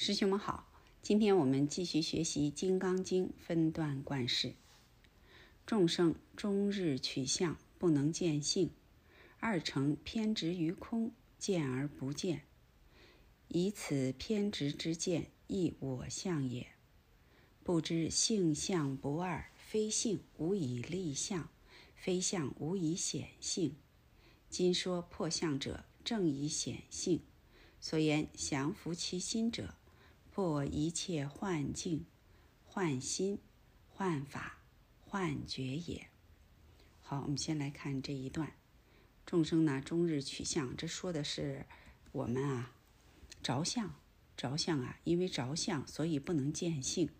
师兄们好，今天我们继续学习《金刚经》分段观世。众生终日取相，不能见性；二乘偏执于空，见而不见。以此偏执之见，亦我相也。不知性相不二，非性无以立相，非相无以显性。今说破相者，正以显性。所言降伏其心者。破一切幻境、幻心、幻法、幻觉也。好，我们先来看这一段：众生呢，终日取相，这说的是我们啊，着相，着相啊，因为着相，所以不能见性。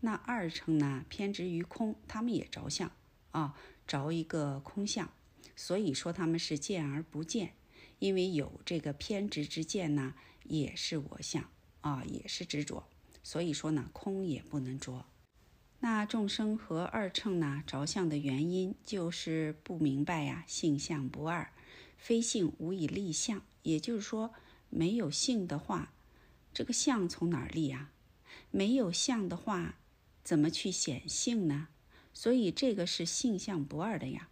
那二乘呢，偏执于空，他们也着相啊，着一个空相，所以说他们是见而不见，因为有这个偏执之见呢，也是我相。啊，也是执着，所以说呢，空也不能着。那众生和二乘呢着相的原因，就是不明白呀，性相不二，非性无以立相。也就是说，没有性的话，这个相从哪儿立啊？没有相的话，怎么去显性呢？所以这个是性相不二的呀。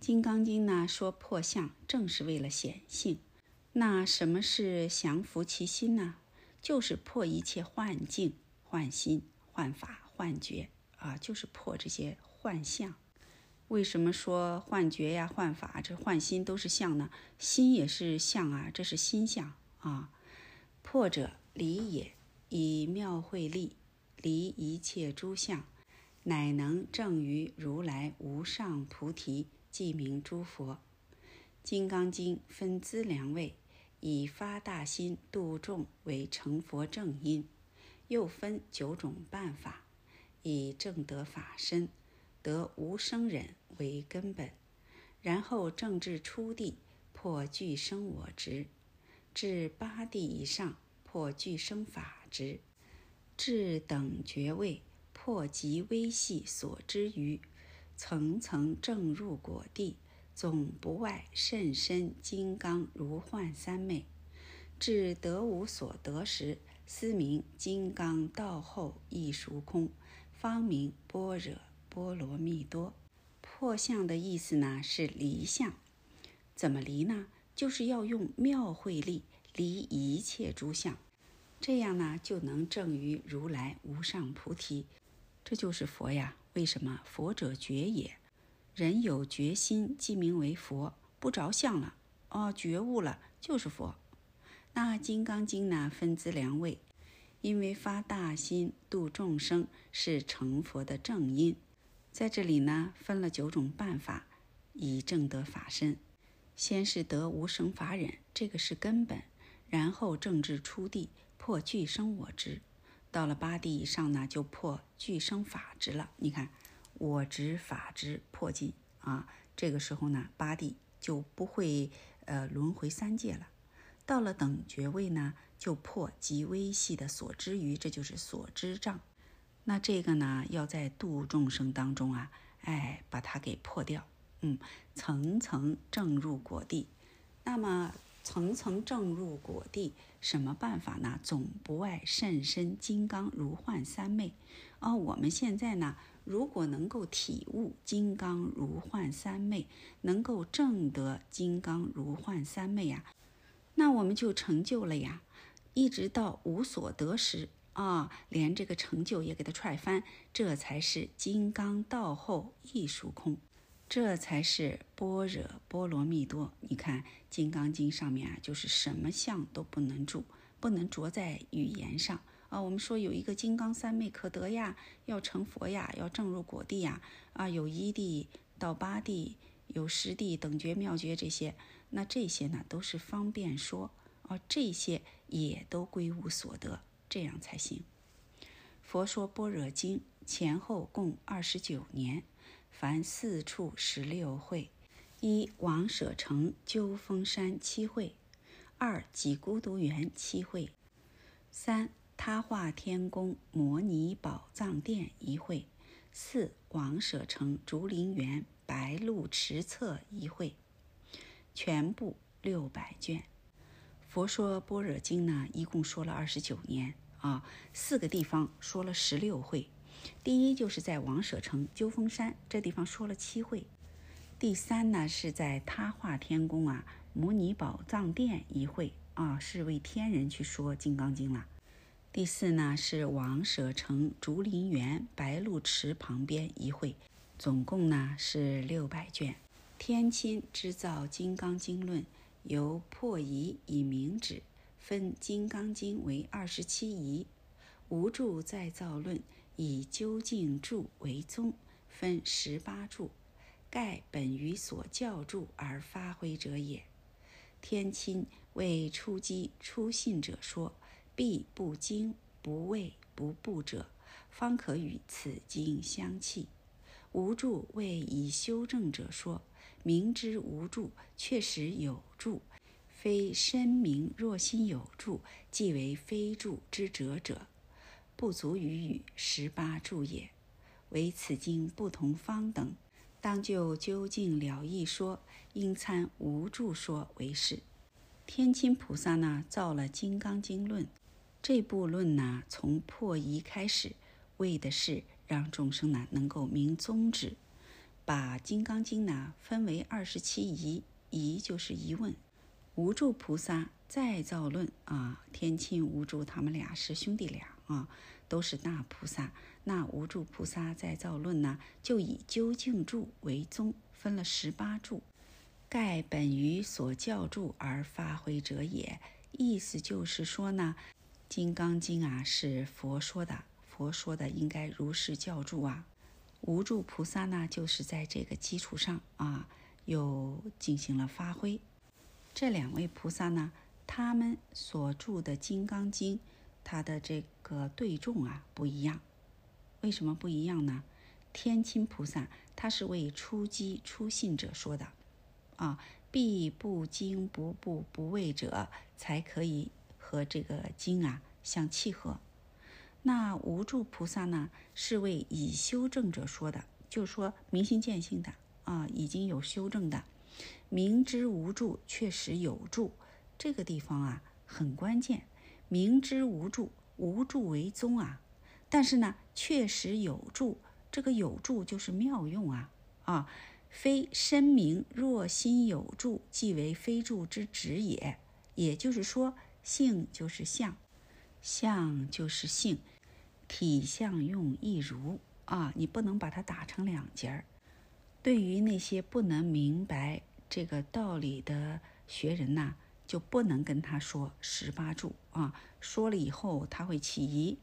《金刚经》呢说破相，正是为了显性。那什么是降服其心呢？就是破一切幻境、幻心、幻法、幻觉啊，就是破这些幻象。为什么说幻觉呀、幻法、这幻心都是相呢？心也是相啊，这是心相啊。破者离也，以妙慧力离一切诸相，乃能证于如来无上菩提，即名诸佛。《金刚经》分资粮位。以发大心度众为成佛正因，又分九种办法，以正得法身，得无生忍为根本，然后正至初地破俱生我执，至八地以上破俱生法执，至等觉位破极微细所知于，层层正入果地。总不外甚深金刚如幻三昧，至得无所得时，思名金刚道后亦熟空，方名般若波罗蜜多。破相的意思呢是离相，怎么离呢？就是要用妙慧力离一切诸相，这样呢就能证于如来无上菩提。这就是佛呀！为什么佛者觉也？人有决心，即名为佛。不着相了，哦，觉悟了，就是佛。那《金刚经》呢，分资两位，因为发大心度众生是成佛的正因。在这里呢，分了九种办法，以正得法身。先是得无生法忍，这个是根本；然后正至初地，破俱生我执；到了八地以上呢，就破俱生法执了。你看。我执法执破尽啊，这个时候呢，八地就不会呃轮回三界了。到了等觉位呢，就破极微细的所知于，这就是所知障。那这个呢，要在度众生当中啊，哎，把它给破掉。嗯，层层正入果地。那么层层正入果地，什么办法呢？总不外甚深金刚如幻三昧。哦，我们现在呢？如果能够体悟金刚如幻三昧，能够证得金刚如幻三昧呀，那我们就成就了呀。一直到无所得时啊，连这个成就也给他踹翻，这才是金刚道后亦属空，这才是般若波罗蜜多。你看《金刚经》上面啊，就是什么相都不能住，不能着在语言上。啊，我们说有一个金刚三昧可得呀，要成佛呀，要证入果地呀。啊，有一地到八地，有十地等觉妙觉这些，那这些呢都是方便说。啊，这些也都归无所得，这样才行。佛说般若经前后共二十九年，凡四处十六会：一王舍城鸠峰山七会；二几孤独园七会；三。他化天宫摩尼宝藏殿一会，四王舍城竹林园白鹿池侧一会，全部六百卷。佛说般若经呢，一共说了二十九年啊，四个地方说了十六会。第一就是在王舍城鸠峰山这地方说了七会。第三呢是在他化天宫啊，摩尼宝藏殿一会啊，是为天人去说《金刚经》了。第四呢是王舍城竹林园白鹿池旁边一会，总共呢是六百卷。天亲织造《金刚经论》，由破疑以明旨，分《金刚经》为二十七仪；无著再造论以究竟著为宗，分十八著。盖本于所教著而发挥者也。天亲为初机初信者说。必不惊不畏不怖者，方可与此经相契。无助为以修正者说，明知无助，确实有助，非深明若心有助，即为非助之者者，不足于语十八助也。唯此经不同方等，当就究竟了义说，应参无助说为是。天亲菩萨呢，造了《金刚经论》。这部论呢，从破疑开始，为的是让众生呢能够明宗旨，把《金刚经》呢分为二十七疑，疑就是疑问。无助菩萨再造论啊，天亲无助他们俩是兄弟俩啊，都是大菩萨。那无助菩萨再造论呢，就以究竟注为宗，分了十八注，盖本于所教住而发挥者也。意思就是说呢。《金刚经》啊，是佛说的，佛说的应该如是教住啊。无住菩萨呢，就是在这个基础上啊，又进行了发挥。这两位菩萨呢，他们所著的《金刚经》，它的这个对重啊不一样。为什么不一样呢？天亲菩萨他是为初机初信者说的啊，必不惊不怖不畏者才可以。和这个经啊相契合，那无助菩萨呢是为已修正者说的，就是说明心见性的啊，已经有修正的，明知无助确实有助，这个地方啊很关键，明知无助，无助为宗啊，但是呢确实有助，这个有助就是妙用啊啊，非深明若心有助，即为非助之旨也，也就是说。性就是相，相就是性，体相用一如啊！你不能把它打成两截儿。对于那些不能明白这个道理的学人呐，就不能跟他说十八住啊。说了以后他会起疑，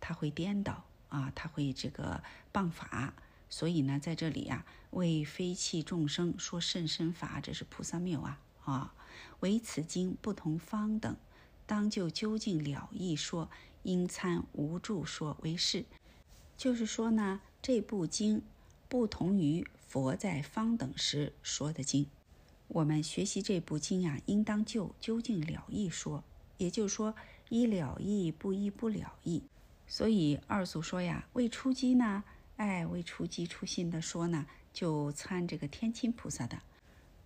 他会颠倒啊，他会这个谤法。所以呢，在这里呀，为非气众生说甚深法，这是菩萨谬啊啊！唯此经不同方等。当就究竟了义说，应参无著说为是。就是说呢，这部经不同于佛在方等时说的经。我们学习这部经呀，应当就究竟了义说。也就是说，依了义不依不了义。所以二祖说呀，为出机呢，哎，为出机出心的说呢，就参这个天亲菩萨的。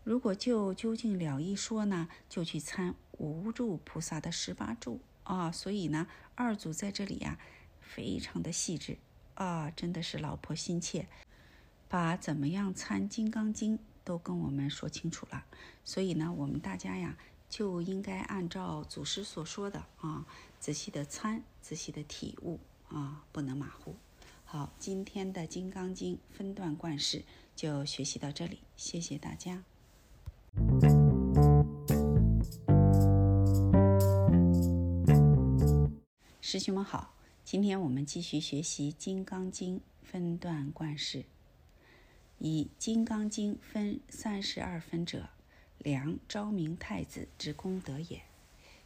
如果就究竟了义说呢，就去参无助菩萨的十八住啊。所以呢，二祖在这里呀，非常的细致啊，真的是老婆心切，把怎么样参《金刚经》都跟我们说清楚了。所以呢，我们大家呀，就应该按照祖师所说的啊，仔细的参，仔细的体悟啊，不能马虎。好，今天的《金刚经》分段贯释就学习到这里，谢谢大家。师兄们好，今天我们继续学习《金刚经》分段贯释。以《金刚经》分三十二分者，梁昭明太子之功德也。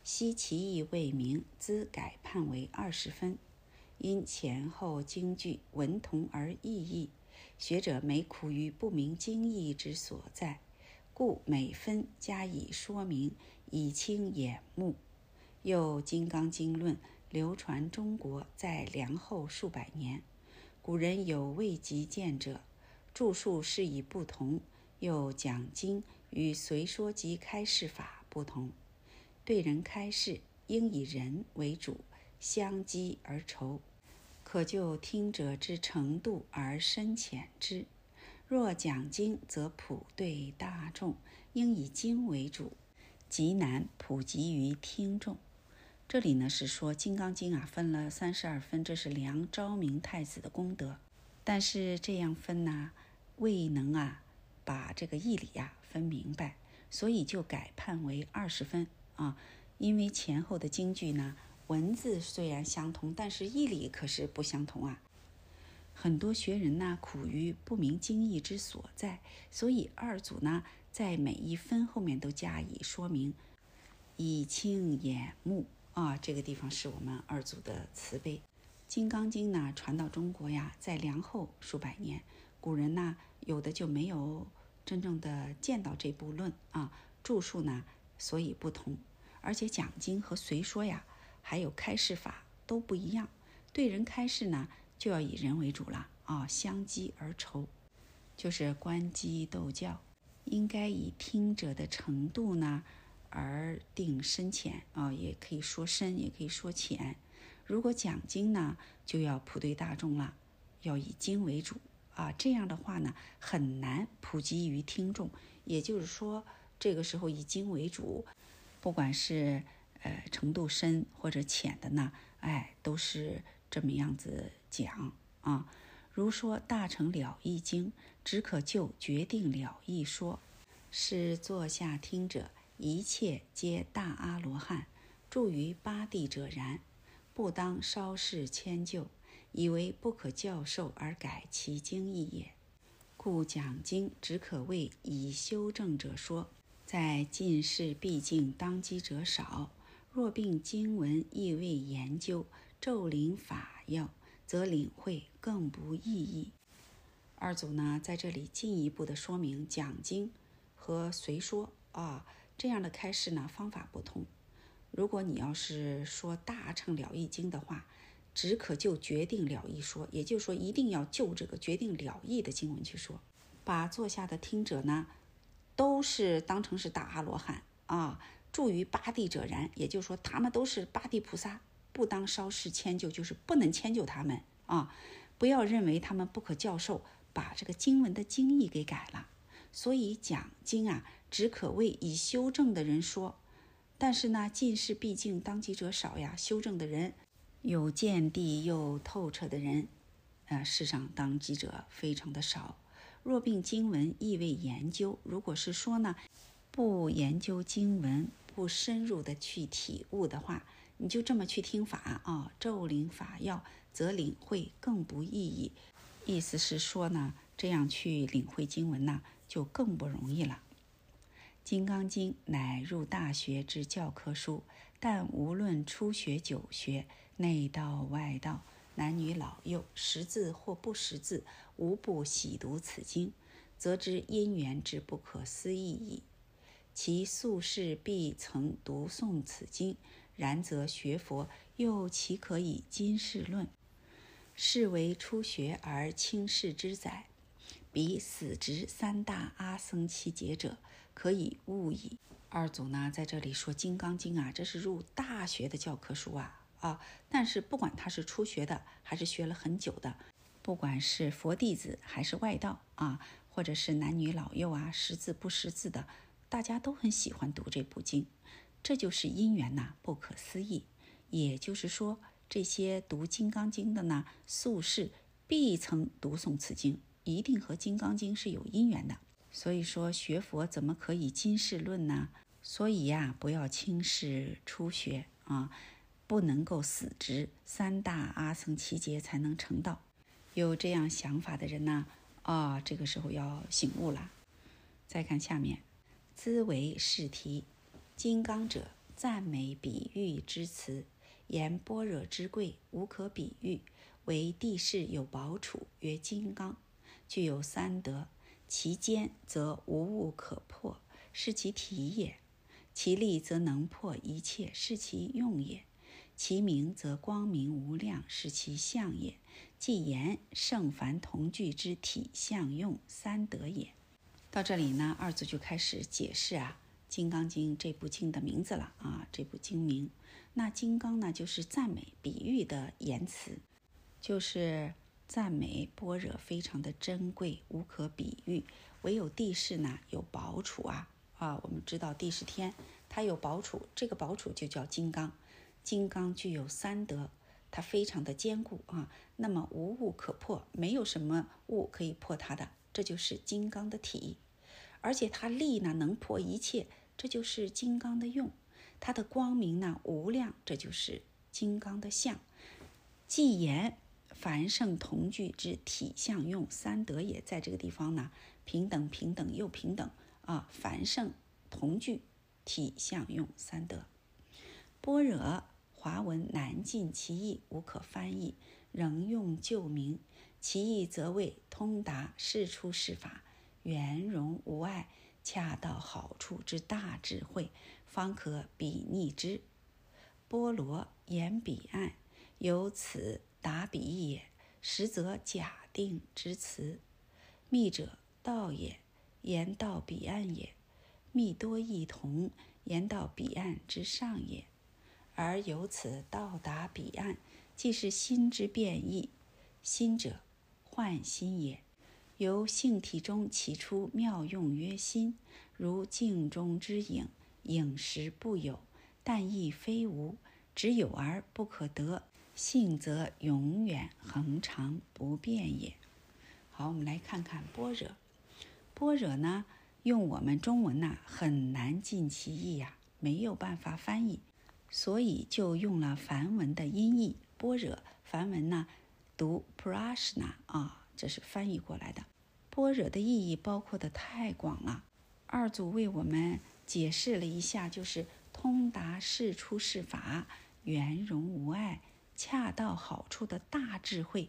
悉其意未明，兹改判为二十分。因前后经句文同而异义，学者每苦于不明经义之所在。故每分加以说明，以清眼目。又《金刚经论》流传中国，在梁后数百年。古人有未及见者，著述是以不同。又讲经与随说及开示法不同。对人开示，应以人为主，相激而酬，可就听者之程度而深浅之。若讲经，则普对大众，应以经为主，极难普及于听众。这里呢是说《金刚经》啊，分了三十二分，这是梁昭明太子的功德。但是这样分呢，未能啊把这个义理呀分明白，所以就改判为二十分啊。因为前后的经句呢，文字虽然相同，但是义理可是不相同啊。很多学人呢苦于不明经义之所在，所以二祖呢在每一分后面都加以说明，以清眼目。啊，这个地方是我们二祖的慈悲，《金刚经》呢传到中国呀，在梁后数百年，古人呢有的就没有真正的见到这部论啊，著述呢所以不同，而且讲经和随说呀，还有开示法都不一样。对人开示呢，就要以人为主了啊，相机而酬，就是观机斗教，应该以听者的程度呢。而定深浅啊，也可以说深，也可以说浅。如果讲经呢，就要普对大众了，要以经为主啊。这样的话呢，很难普及于听众。也就是说，这个时候以经为主，不管是呃程度深或者浅的呢，哎，都是这么样子讲啊。如说《大乘了义经》，只可就决定了义说，是坐下听者。一切皆大阿罗汉，住于八地者然，不当稍事迁就，以为不可教授而改其经义也。故讲经只可为以修正者说，在近世毕竟当机者少。若并经文亦未研究，咒灵法要，则领会更不意义。二祖呢，在这里进一步的说明讲经和随说啊。这样的开示呢，方法不同。如果你要是说大乘了义经的话，只可就决定了义说，也就是说，一定要就这个决定了义的经文去说。把坐下的听者呢，都是当成是大阿罗汉啊，住于八地者然，也就是说，他们都是八地菩萨，不当稍事迁就，就是不能迁就他们啊。不要认为他们不可教授，把这个经文的经义给改了。所以讲经啊。只可为以修正的人说，但是呢，近视毕竟当机者少呀，修正的人有见地又透彻的人，呃，世上当机者非常的少。若并经文亦未研究，如果是说呢，不研究经文，不深入的去体悟的话，你就这么去听法啊，咒灵法要，则领会更不意义。意思是说呢，这样去领会经文呢，就更不容易了。《金刚经》乃入大学之教科书，但无论初学、久学、内道、外道、男女老幼，识字或不识字，无不喜读此经，则知因缘之不可思议矣。其宿世必曾读诵此经，然则学佛又岂可以今世论？是为初学而轻视之载，彼死执三大阿僧祇劫者。可以悟矣。二祖呢，在这里说《金刚经》啊，这是入大学的教科书啊啊！但是不管他是初学的，还是学了很久的，不管是佛弟子还是外道啊，或者是男女老幼啊，识字不识字的，大家都很喜欢读这部经。这就是因缘呐，不可思议。也就是说，这些读《金刚经》的呢，宿世必曾读诵此经，一定和《金刚经》是有因缘的。所以说学佛怎么可以今世论呢？所以呀，不要轻视初学啊，不能够死执三大阿僧祇劫才能成道。有这样想法的人呢，啊，这个时候要醒悟了。再看下面，兹为试题，金刚者赞美比喻之词，言般若之贵无可比喻，为地势有宝处，曰金刚，具有三德。其坚则无物可破，是其体也；其力则能破一切，是其用也；其明则光明无量，是其相也。即言圣凡同具之体相用三德也。到这里呢，二祖就开始解释啊，《金刚经》这部经的名字了啊，这部经名。那金刚呢，就是赞美、比喻的言辞，就是赞美般若非常的珍贵，无可比喻。唯有地势呢有宝储啊啊！我们知道地势天，它有宝储，这个宝储就叫金刚。金刚具有三德，它非常的坚固啊。那么无物可破，没有什么物可以破它的，这就是金刚的体。而且它力呢能破一切，这就是金刚的用。它的光明呢无量，这就是金刚的相。既言凡圣同具之体相用三德也，在这个地方呢，平等平等又平等啊！凡圣同具体相用三德，般若华文难尽其意，无可翻译，仍用旧名。其意则为通达事出事法，圆融无碍。恰到好处之大智慧，方可比拟之。波罗言彼岸，由此达彼也。实则假定之词。密者道也，言到彼岸也。密多异同，言到彼岸之上也。而由此到达彼岸，即是心之变异。心者，幻心也。由性体中起出妙用曰心，如镜中之影，影时不有，但亦非无，只有而不可得。性则永远恒常不变也。好，我们来看看般若。般若呢，用我们中文呐很难尽其意呀，没有办法翻译，所以就用了梵文的音译。般若梵文呢读 prashna 啊，这是翻译过来的。般若的意义包括的太广了，二祖为我们解释了一下，就是通达事出世法，圆融无碍，恰到好处的大智慧。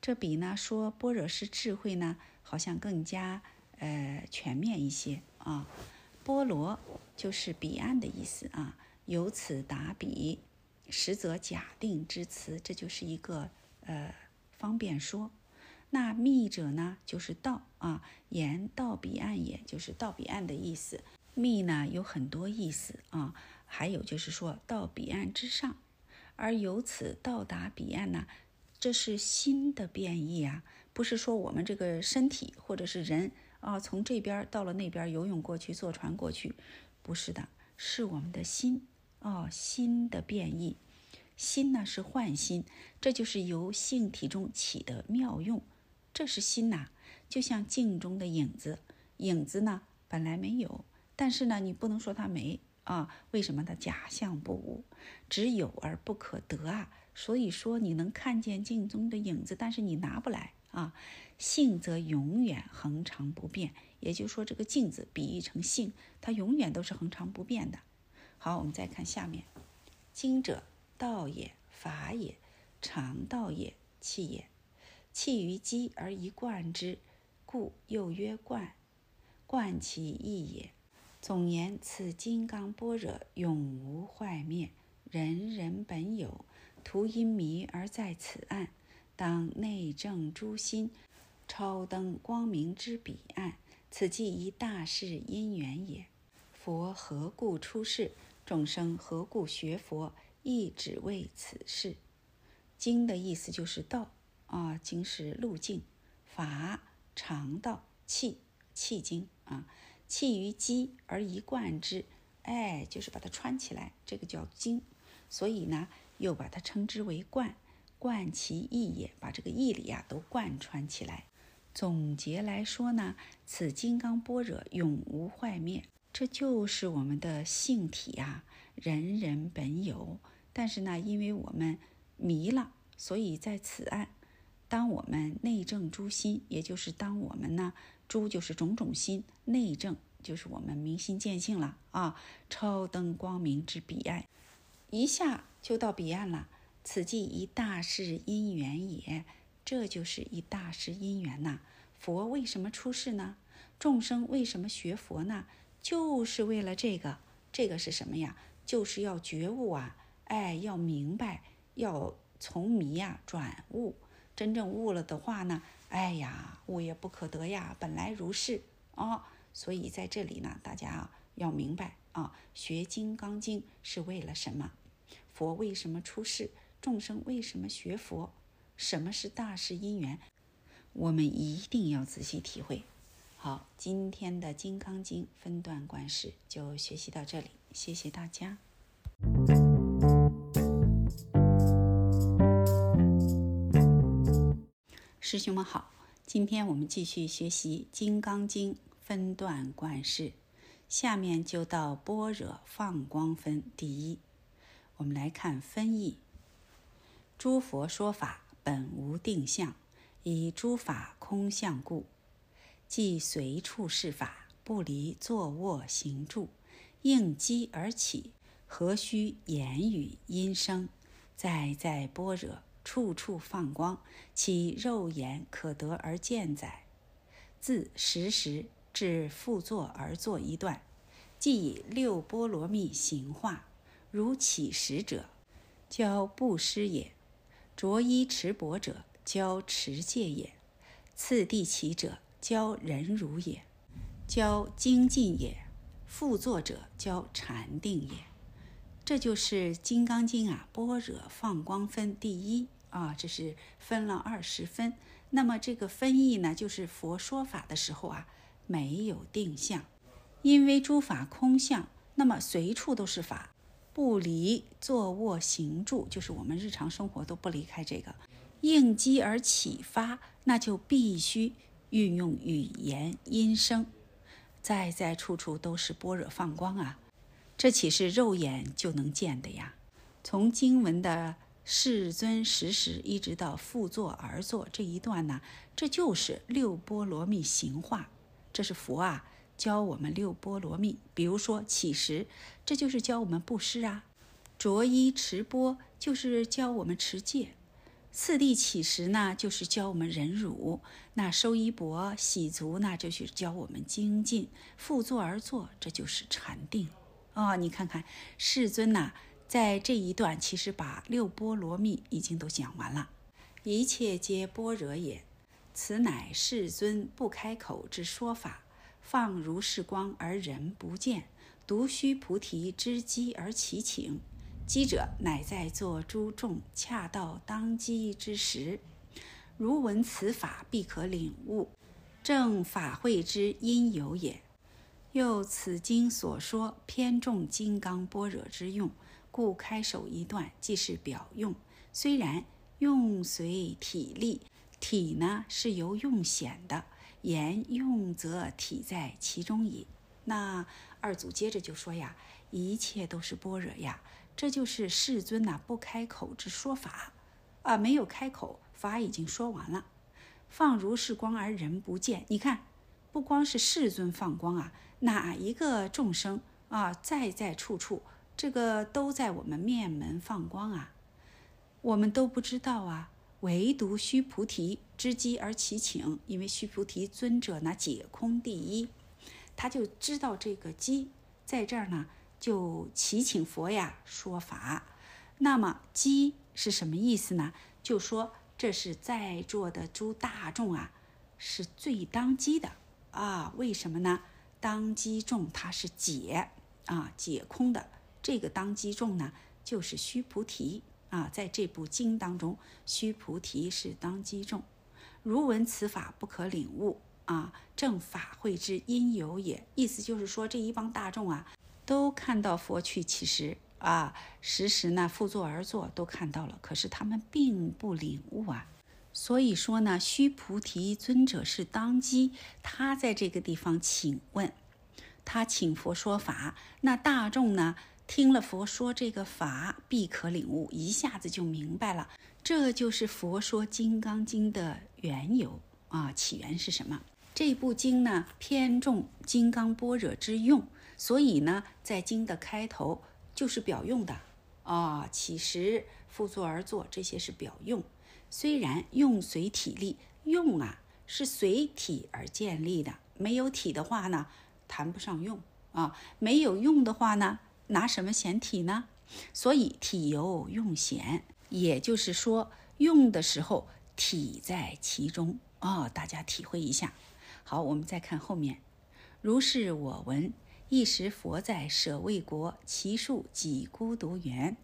这比呢说般若是智慧呢，好像更加呃全面一些啊。波罗就是彼岸的意思啊，由此达彼，实则假定之词，这就是一个呃方便说。那密者呢，就是道啊，言道彼岸，也就是到彼岸的意思。密呢有很多意思啊，还有就是说到彼岸之上，而由此到达彼岸呢，这是心的变异啊，不是说我们这个身体或者是人啊，从这边到了那边游泳过去，坐船过去，不是的，是我们的心哦，心的变异。心呢是幻心，这就是由性体中起的妙用。这是心呐，就像镜中的影子，影子呢本来没有，但是呢你不能说它没啊？为什么它假象不无，只有而不可得啊？所以说你能看见镜中的影子，但是你拿不来啊。性则永远恒常不变，也就是说这个镜子比喻成性，它永远都是恒常不变的。好，我们再看下面，经者道也，法也，常道也，气也。弃于机而一贯之，故又曰贯。贯其意也。总言此金刚般若永无坏灭，人人本有，徒因迷而在此岸。当内证诸心，超登光明之彼岸。此即一大事因缘也。佛何故出世？众生何故学佛？亦只为此事。经的意思就是道。啊，经是路径，法常道，气气经啊，气于机而一贯之，哎，就是把它穿起来，这个叫经。所以呢，又把它称之为贯，贯其意也，把这个义理啊都贯穿起来。总结来说呢，此金刚般若永无坏灭，这就是我们的性体呀，人人本有。但是呢，因为我们迷了，所以在此岸。当我们内证诸心，也就是当我们呢，诸就是种种心，内证就是我们明心见性了啊，超登光明之彼岸，一下就到彼岸了。此即一大事因缘也，这就是一大事因缘呐。佛为什么出世呢？众生为什么学佛呢？就是为了这个。这个是什么呀？就是要觉悟啊！哎，要明白，要从迷啊转悟。真正悟了的话呢，哎呀，悟也不可得呀，本来如是啊。所以在这里呢，大家啊要明白啊，学《金刚经》是为了什么？佛为什么出世？众生为什么学佛？什么是大事因缘？我们一定要仔细体会。好，今天的《金刚经》分段观世就学习到这里，谢谢大家。师兄们好，今天我们继续学习《金刚经》分段观世，下面就到般若放光分第一。我们来看分义：诸佛说法本无定相，以诸法空相故，即随处事法，不离坐卧行住，应机而起，何须言语音声？在在般若。处处放光，其肉眼可得而见哉。自时时至复坐而坐一段，即以六波罗蜜行化。如起食者，教布施也；着衣持钵者，教持戒也；次第起者，教忍辱也；教精进也；复坐者，教禅定也。这就是《金刚经》啊，般若放光分第一。啊，这是分了二十分。那么这个分义呢，就是佛说法的时候啊，没有定向，因为诸法空相，那么随处都是法，不离坐卧行住，就是我们日常生活都不离开这个。应机而启发，那就必须运用语言音声，在在处处都是般若放光啊，这岂是肉眼就能见的呀？从经文的。世尊时时一直到复坐而坐这一段呢，这就是六波罗蜜行化。这是佛啊教我们六波罗蜜。比如说起时，这就是教我们布施啊；着衣持钵，就是教我们持戒；次第起时呢，就是教我们忍辱；那收衣钵、洗足，那就是教我们精进；复坐而坐，这就是禅定。哦，你看看世尊呐。在这一段，其实把六波罗蜜已经都讲完了，一切皆般若也。此乃世尊不开口之说法，放如是光而人不见，独须菩提知机而其请。机者，乃在座诸众恰到当机之时，如闻此法，必可领悟，正法会之因由也。又此经所说，偏重金刚般若之用。故开首一段即是表用，虽然用随体力，体呢是由用显的，言用则体在其中矣。那二祖接着就说呀，一切都是般若呀，这就是世尊呐不开口之说法啊，没有开口，法已经说完了。放如是光而人不见，你看，不光是世尊放光啊，哪一个众生啊，在在处处。这个都在我们面门放光啊，我们都不知道啊。唯独须菩提知机而其请，因为须菩提尊者呢解空第一，他就知道这个机在这儿呢，就祈请佛呀说法。那么机是什么意思呢？就说这是在座的诸大众啊，是最当机的啊。为什么呢？当机众他是解啊，解空的。这个当机众呢，就是须菩提啊，在这部经当中，须菩提是当机众。如闻此法不可领悟啊，正法会之因由也。意思就是说，这一帮大众啊，都看到佛去其实啊，时时呢复坐而坐，都看到了，可是他们并不领悟啊。所以说呢，须菩提尊者是当机，他在这个地方请问，他请佛说法，那大众呢？听了佛说这个法，必可领悟，一下子就明白了。这就是佛说《金刚经》的缘由啊！起源是什么？这部经呢，偏重金刚般若之用，所以呢，在经的开头就是表用的啊。起时、复坐而坐，这些是表用。虽然用随体力，用啊是随体而建立的，没有体的话呢，谈不上用啊。没有用的话呢？拿什么显体呢？所以体有用显，也就是说用的时候体在其中哦。大家体会一下。好，我们再看后面。如是我闻，一时佛在舍卫国，其树几孤独园，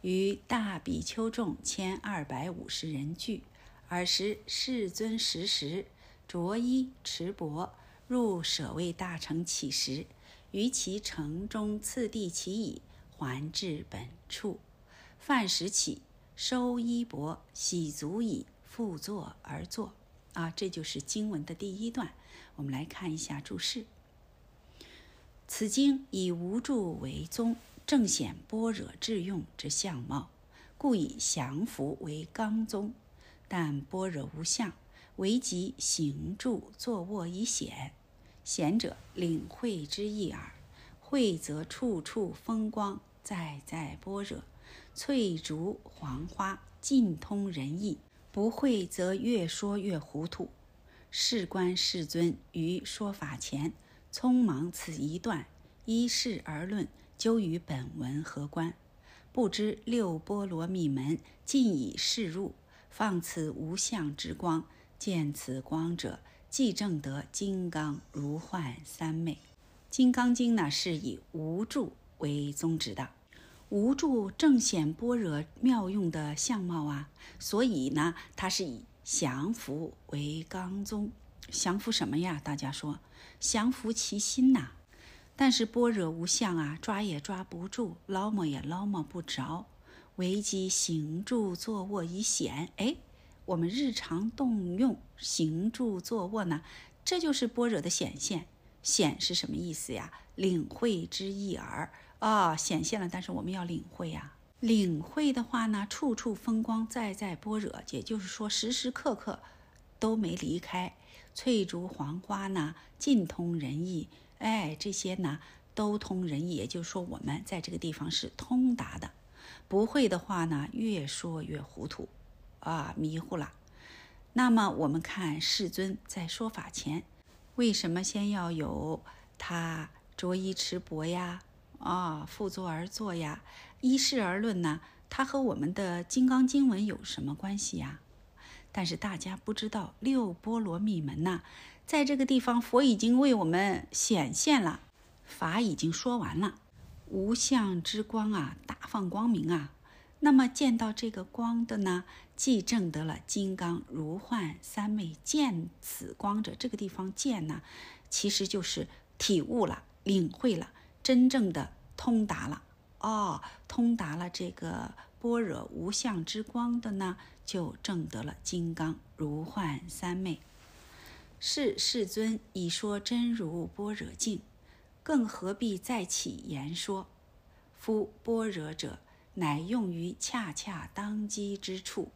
于大比丘众千二百五十人聚。尔时世尊时时着衣持钵，入舍卫大城乞食。于其城中次第其已，还至本处。饭食起，收衣钵，洗足矣，复坐而坐。啊，这就是经文的第一段。我们来看一下注释。此经以无住为宗，正显般若智用之相貌，故以降伏为纲宗。但般若无相，唯即行住坐卧以显。贤者领会之意耳。会则处处风光，在在般若，翠竹黄花尽通人意；不会则越说越糊涂。事关世尊于说法前，匆忙此一段，依事而论，究与本文何关？不知六波罗蜜门尽以示入，放此无相之光，见此光者。即证得金刚如幻三昧，《金刚经》呢是以无住为宗旨的，无住正显般若妙用的相貌啊，所以呢它是以降伏为纲宗，降伏什么呀？大家说，降伏其心呐。但是般若无相啊，抓也抓不住，捞摸也捞摸不着，唯即行住坐卧以显，哎。我们日常动用行住坐卧呢，这就是般若的显现。显是什么意思呀？领会之意耳啊，显现了，但是我们要领会呀。领会的话呢，处处风光，在在般若，也就是说时时刻刻都没离开。翠竹黄花呢，尽通人意。哎，这些呢都通人意，也就是说我们在这个地方是通达的。不会的话呢，越说越糊涂。啊，迷糊了。那么我们看世尊在说法前，为什么先要有他着衣持钵呀？啊，复坐而坐呀？依事而论呢？它和我们的《金刚经文》有什么关系呀？但是大家不知道，六波罗蜜门呐，在这个地方佛已经为我们显现了，法已经说完了，无相之光啊，大放光明啊。那么见到这个光的呢，既证得了金刚如幻三昧。见此光者，这个地方见呢，其实就是体悟了、领会了，真正的通达了。哦，通达了这个般若无相之光的呢，就证得了金刚如幻三昧。是世尊已说真如般若境，更何必再起言说？夫般若者。乃用于恰恰当机之处，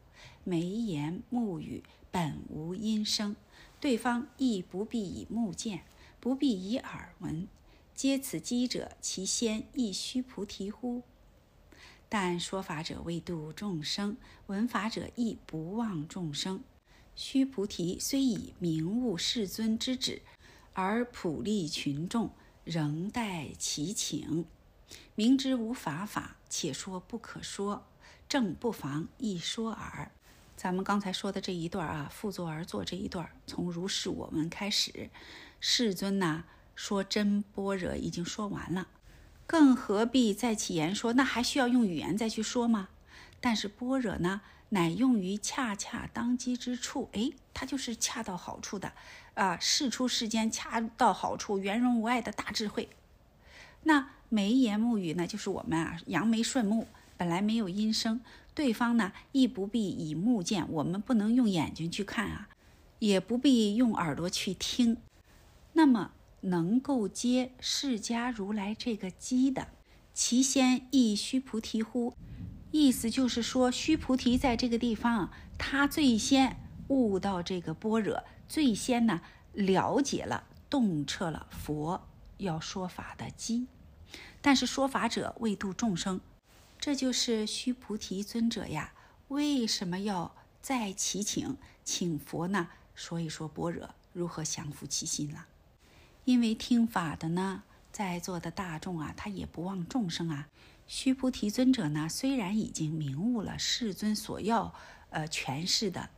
眉言目语本无音声，对方亦不必以目见，不必以耳闻，皆此机者，其先亦须菩提乎？但说法者为度众生，闻法者亦不忘众生。须菩提虽以明悟世尊之旨，而普利群众，仍待其请。明知无法法，且说不可说，正不妨一说耳。咱们刚才说的这一段啊，复作而作这一段，从如是我闻开始，世尊呐说真般若已经说完了，更何必再起言说？那还需要用语言再去说吗？但是般若呢，乃用于恰恰当机之处，哎，它就是恰到好处的啊，事出世间恰到好处，圆融无碍的大智慧。那眉言目语呢，就是我们啊扬眉顺目，本来没有音声，对方呢亦不必以目见，我们不能用眼睛去看啊，也不必用耳朵去听。那么能够接释迦如来这个机的，其先亦须菩提乎？意思就是说，须菩提在这个地方，他最先悟到这个般若，最先呢了解了、洞彻了佛要说法的机。但是说法者为度众生，这就是须菩提尊者呀。为什么要再祈请请佛呢？说一说般若如何降伏其心了。因为听法的呢，在座的大众啊，他也不忘众生啊。须菩提尊者呢，虽然已经明悟了世尊所要呃诠释的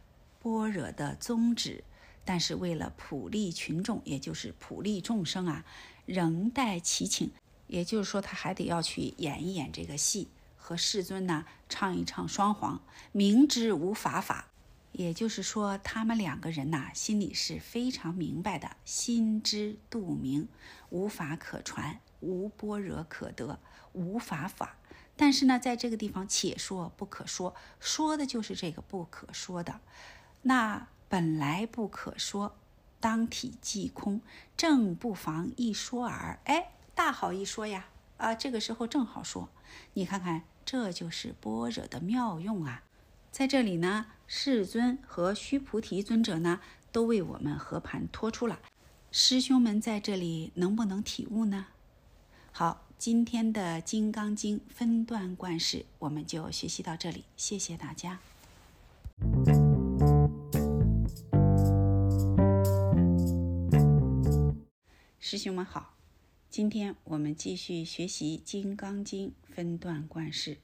般若的宗旨，但是为了普利群众，也就是普利众生啊，仍待祈请。也就是说，他还得要去演一演这个戏，和世尊呢唱一唱双簧，明知无法法。也就是说，他们两个人呐，心里是非常明白的，心知肚明，无法可传，无般若可得，无法法。但是呢，在这个地方，且说不可说，说的就是这个不可说的。那本来不可说，当体即空，正不妨一说耳。哎，大好一说呀！啊，这个时候正好说。你看看，这就是般若的妙用啊！在这里呢。世尊和须菩提尊者呢，都为我们和盘托出了。师兄们在这里能不能体悟呢？好，今天的《金刚经》分段观世，我们就学习到这里。谢谢大家。师兄们好，今天我们继续学习《金刚经》分段观世。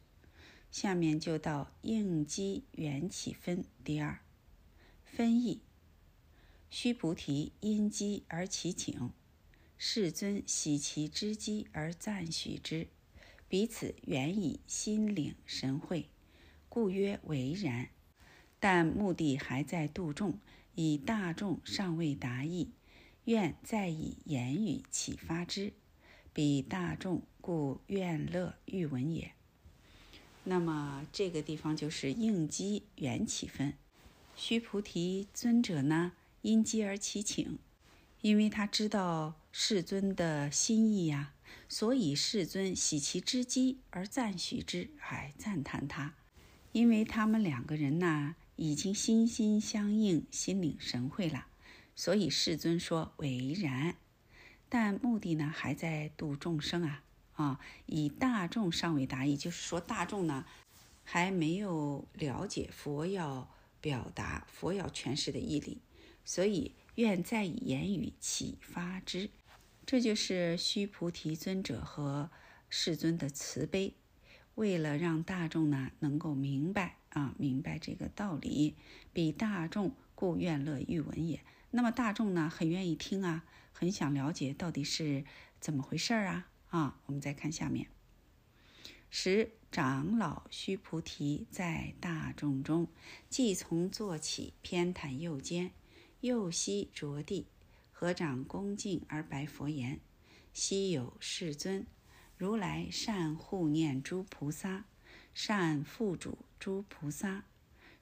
下面就到应机缘起分第二分义。须菩提因机而起请，世尊喜其知机而赞许之，彼此原以心领神会，故曰为然。但目的还在度众，以大众尚未达意，愿再以言语启发之，彼大众故愿乐欲闻也。那么这个地方就是应机缘起分，须菩提尊者呢因机而起请，因为他知道世尊的心意呀，所以世尊喜其知机而赞许之，还赞叹他，因为他们两个人呢已经心心相印，心领神会了，所以世尊说为然，但目的呢还在度众生啊。啊，以大众尚未达意，就是说大众呢还没有了解佛要表达、佛要诠释的义理，所以愿再以言语启发之。这就是须菩提尊者和世尊的慈悲，为了让大众呢能够明白啊，明白这个道理，比大众故愿乐欲闻也。那么大众呢很愿意听啊，很想了解到底是怎么回事儿啊。啊，我们再看下面。十长老须菩提在大众中，即从坐起，偏袒右肩，右膝着地，合掌恭敬而白佛言：“昔有世尊，如来善护念诸菩萨，善护主诸菩萨。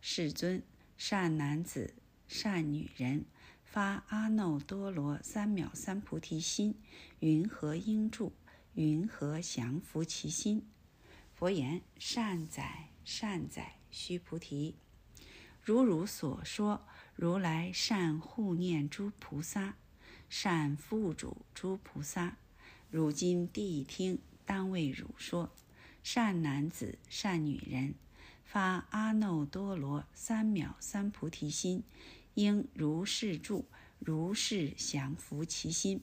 世尊，善男子，善女人，发阿耨多罗三藐三菩提心，云何应住？”云何降伏其心？佛言：善哉，善哉，须菩提，如汝所说，如来善护念诸菩萨，善护主诸菩萨。如今谛听，当为汝说：善男子，善女人，发阿耨多罗三藐三菩提心，应如是住，如是降伏其心。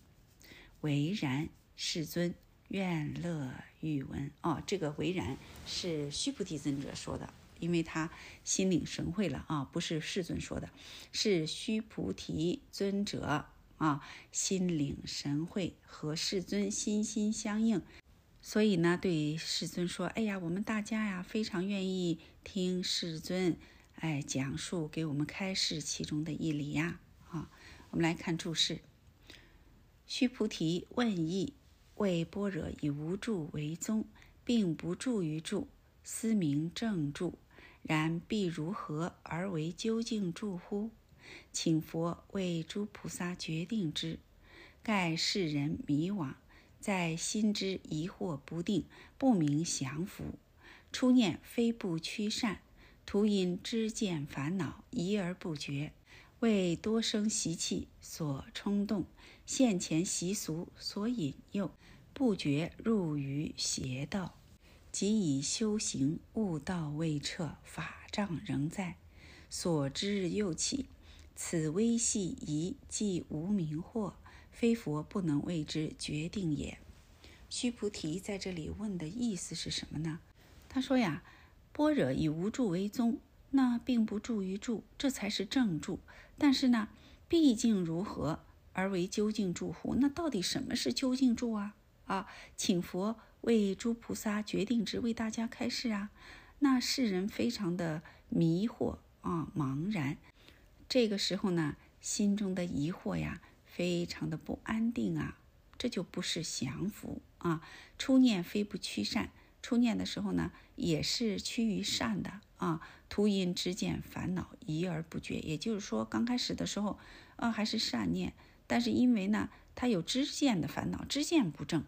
唯然，世尊。愿乐欲闻哦，这个为然是须菩提尊者说的，因为他心领神会了啊，不是世尊说的，是须菩提尊者啊心领神会和世尊心心相应，所以呢对世尊说：“哎呀，我们大家呀非常愿意听世尊哎讲述给我们开示其中的义理呀。”啊，我们来看注释：须菩提问义。为般若以无助为宗，并不助于助，思名正助。然必如何而为究竟助乎？请佛为诸菩萨决定之。盖世人迷惘，在心之疑惑不定，不明降伏。初念非不趋善，徒因知见烦恼，疑而不决，为多生习气所冲动，现前习俗所引诱。不觉入于邪道，即以修行悟道未彻，法障仍在，所知又起，此微细疑即无明惑，非佛不能为之决定也。须菩提在这里问的意思是什么呢？他说呀，般若以无住为宗，那并不住于住，这才是正住。但是呢，毕竟如何而为究竟住乎？那到底什么是究竟住啊？啊，请佛为诸菩萨决定之，为大家开示啊。那世人非常的迷惑啊，茫然。这个时候呢，心中的疑惑呀，非常的不安定啊，这就不是降伏啊。初念非不趋善，初念的时候呢，也是趋于善的啊。徒因知见烦恼疑而不决，也就是说，刚开始的时候啊，还是善念，但是因为呢，他有知见的烦恼，知见不正，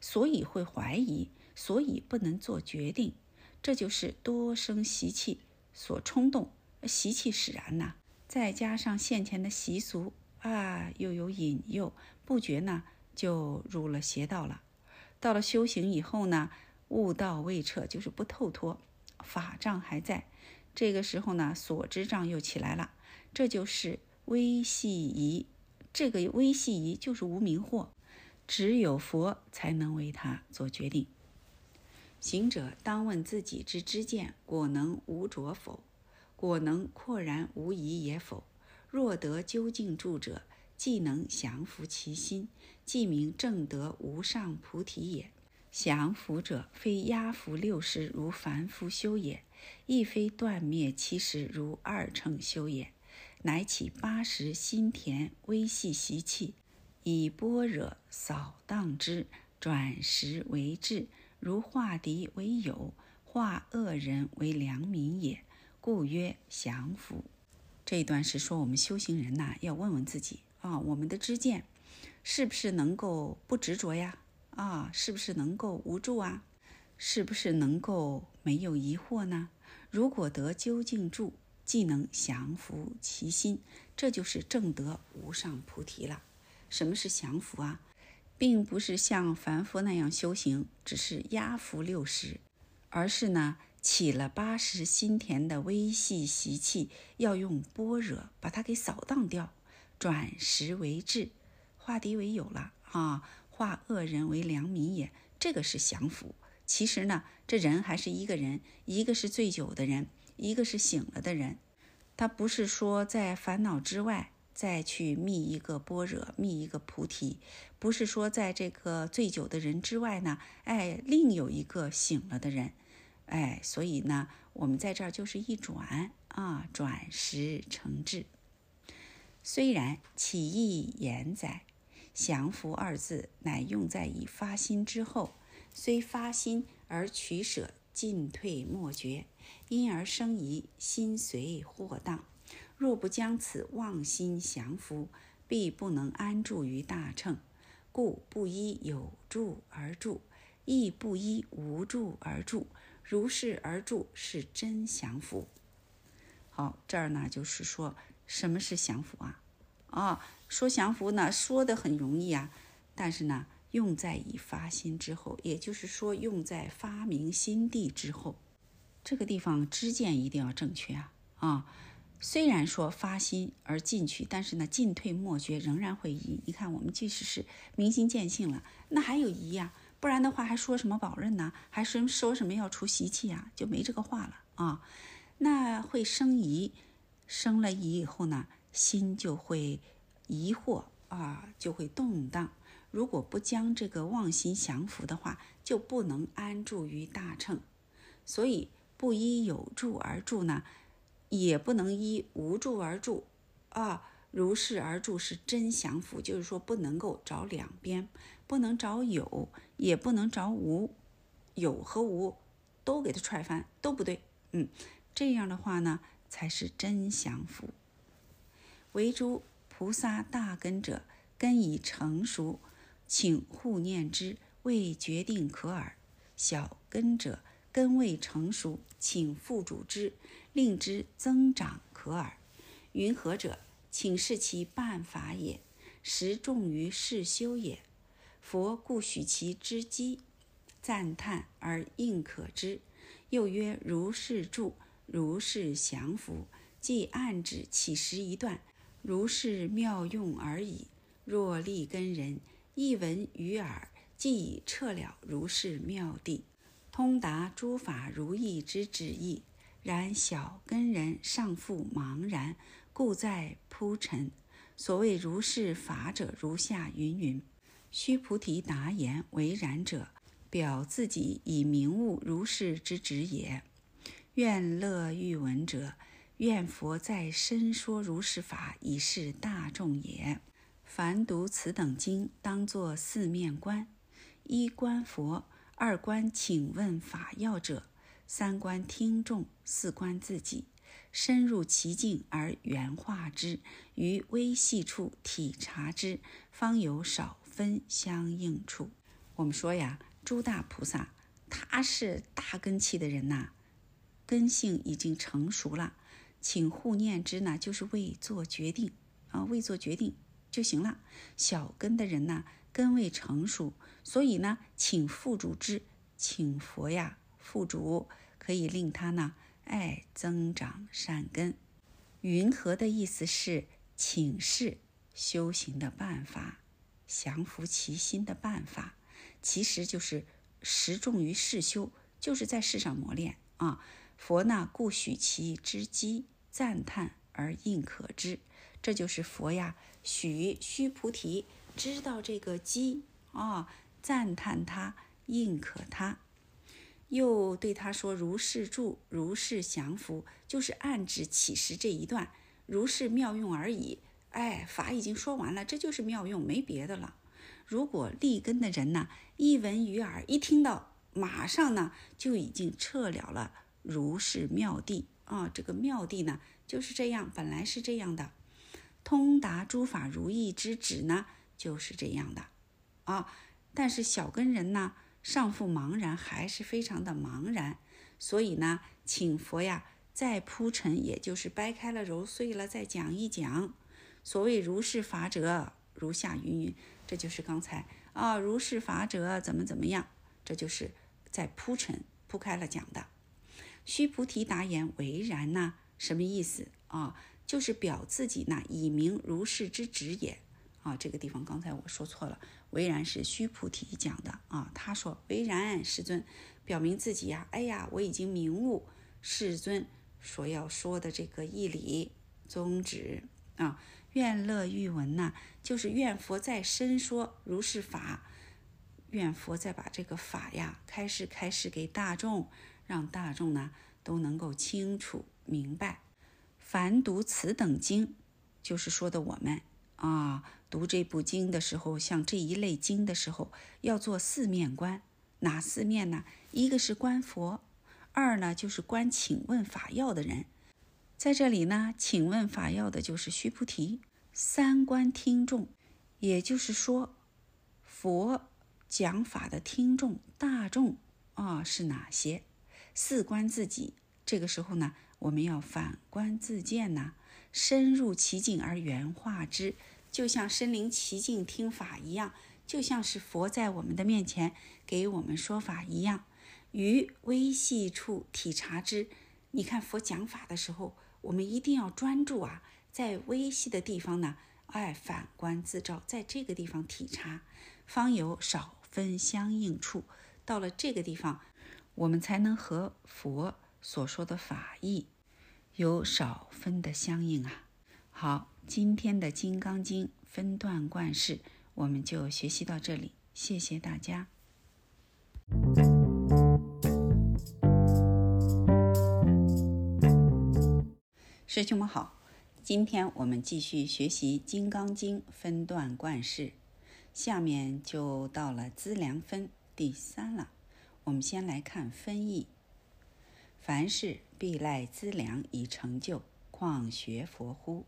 所以会怀疑，所以不能做决定。这就是多生习气所冲动，习气使然呐。再加上现前的习俗啊，又有引诱，不觉呢就入了邪道了。到了修行以后呢，悟道未彻，就是不透脱，法障还在。这个时候呢，所知障又起来了，这就是微细疑。这个微细疑就是无明惑，只有佛才能为他做决定。行者当问自己之知见，果能无着否？果能廓然无疑也否？若得究竟住者，既能降伏其心，即名正得无上菩提也。降伏者，非压伏六识如凡夫修也，亦非断灭七识如二乘修也，乃起八十心田微细习气，以般若扫荡之，转识为智。如化敌为友，化恶人为良民也，故曰降伏。这一段是说我们修行人呐，要问问自己啊，我们的知见是不是能够不执着呀？啊，是不是能够无助啊？是不是能够没有疑惑呢？如果得究竟住，即能降伏其心，这就是正得无上菩提了。什么是降伏啊？并不是像凡夫那样修行，只是压服六十，而是呢起了八十心田的微细习气，要用般若把它给扫荡掉，转识为智，化敌为友了啊，化恶人为良民也。这个是降服。其实呢，这人还是一个人，一个是醉酒的人，一个是醒了的人，他不是说在烦恼之外。再去觅一个般若，觅一个菩提，不是说在这个醉酒的人之外呢，哎，另有一个醒了的人，哎，所以呢，我们在这儿就是一转啊，转识成智。虽然起意言载，降伏二字乃用在以发心之后，虽发心而取舍，进退莫决，因而生疑，心随惑荡。若不将此妄心降伏，必不能安住于大乘。故不依有住而住，亦不依无住而住。如是而住，是真降伏。好，这儿呢就是说什么是降伏啊？啊，说降伏呢，说的很容易啊，但是呢，用在以发心之后，也就是说用在发明心地之后，这个地方知见一定要正确啊啊。虽然说发心而进去，但是呢，进退莫决，仍然会疑。你看，我们即使是明心见性了，那还有疑呀？不然的话，还说什么保任呢？还说说什么要除习气呀？就没这个话了啊。那会生疑，生了疑以后呢，心就会疑惑啊，就会动荡。如果不将这个妄心降服的话，就不能安住于大乘。所以不依有住而住呢？也不能依无住而住，啊，如是而住是真降伏，就是说不能够找两边，不能找有，也不能找无，有和无都给他踹翻，都不对。嗯，这样的话呢，才是真降伏。唯诸菩萨大根者，根已成熟，请护念之，未决定可耳；小根者，根未成熟，请复主之。令之增长可耳。云何者？请示其办法也。实重于世修也。佛故许其知机，赞叹而应可知。又曰：如是住，如是降伏，即暗指起时一段，如是妙用而已。若立根人，一闻于耳，即已彻了如是妙谛，通达诸法如意之旨意。然小根人尚复茫然，故在铺陈。所谓如是法者，如下云云。须菩提答言：为然者，表自己以明悟如是之旨也。愿乐欲闻者，愿佛在身说如是法，以示大众也。凡读此等经，当作四面观：一观佛，二观请问法要者，三观听众，四观自己。深入其境而圆化之，于微细处体察之，方有少分相应处。我们说呀，诸大菩萨他是大根器的人呐，根性已经成熟了，请护念之呢，就是未做决定啊，未做决定就行了。小根的人呢，根未成熟，所以呢，请付主之，请佛呀，付主可以令他呢。哎增长善根，云何的意思是请示修行的办法，降服其心的办法，其实就是实重于世修，就是在世上磨练啊。佛呢，故许其之机，赞叹而应可知，这就是佛呀，许须菩提知道这个机啊，赞叹他，应可他。又对他说：“如是住，如是降伏，就是暗指起时这一段，如是妙用而已。哎，法已经说完了，这就是妙用，没别的了。如果立根的人呢，一闻于耳，一听到，马上呢就已经彻了了。如是妙谛啊，这个妙谛呢就是这样，本来是这样的。通达诸法如意之旨呢，就是这样的啊。但是小根人呢？”上复茫然，还是非常的茫然，所以呢，请佛呀再铺陈，也就是掰开了揉碎了再讲一讲。所谓如是法者，如下云云，这就是刚才啊，如是法者怎么怎么样，这就是在铺陈铺开了讲的。须菩提答言：为然呐，什么意思啊？就是表自己呢，以明如是之旨也。啊，这个地方刚才我说错了，为然是须菩提讲的啊。他说：“为然，世尊，表明自己呀，哎呀，我已经明悟世尊所要说的这个义理宗旨啊。愿乐欲闻呐，就是愿佛再深说如是法，愿佛再把这个法呀开示开示给大众，让大众呢都能够清楚明白。凡读此等经，就是说的我们。”啊，读这部经的时候，像这一类经的时候，要做四面观。哪四面呢？一个是观佛，二呢就是观请问法要的人。在这里呢，请问法要的就是须菩提。三观听众，也就是说，佛讲法的听众大众啊是哪些？四观自己。这个时候呢，我们要反观自见呐。深入其境而圆化之，就像身临其境听法一样，就像是佛在我们的面前给我们说法一样。于微细处体察之，你看佛讲法的时候，我们一定要专注啊，在微细的地方呢，哎，反观自照，在这个地方体察，方有少分相应处。到了这个地方，我们才能和佛所说的法义。有少分的相应啊！好，今天的《金刚经》分段贯释，我们就学习到这里，谢谢大家。师兄们好，今天我们继续学习《金刚经》分段贯释，下面就到了资粮分第三了。我们先来看分义。凡事必赖资粮以成就，况学佛乎？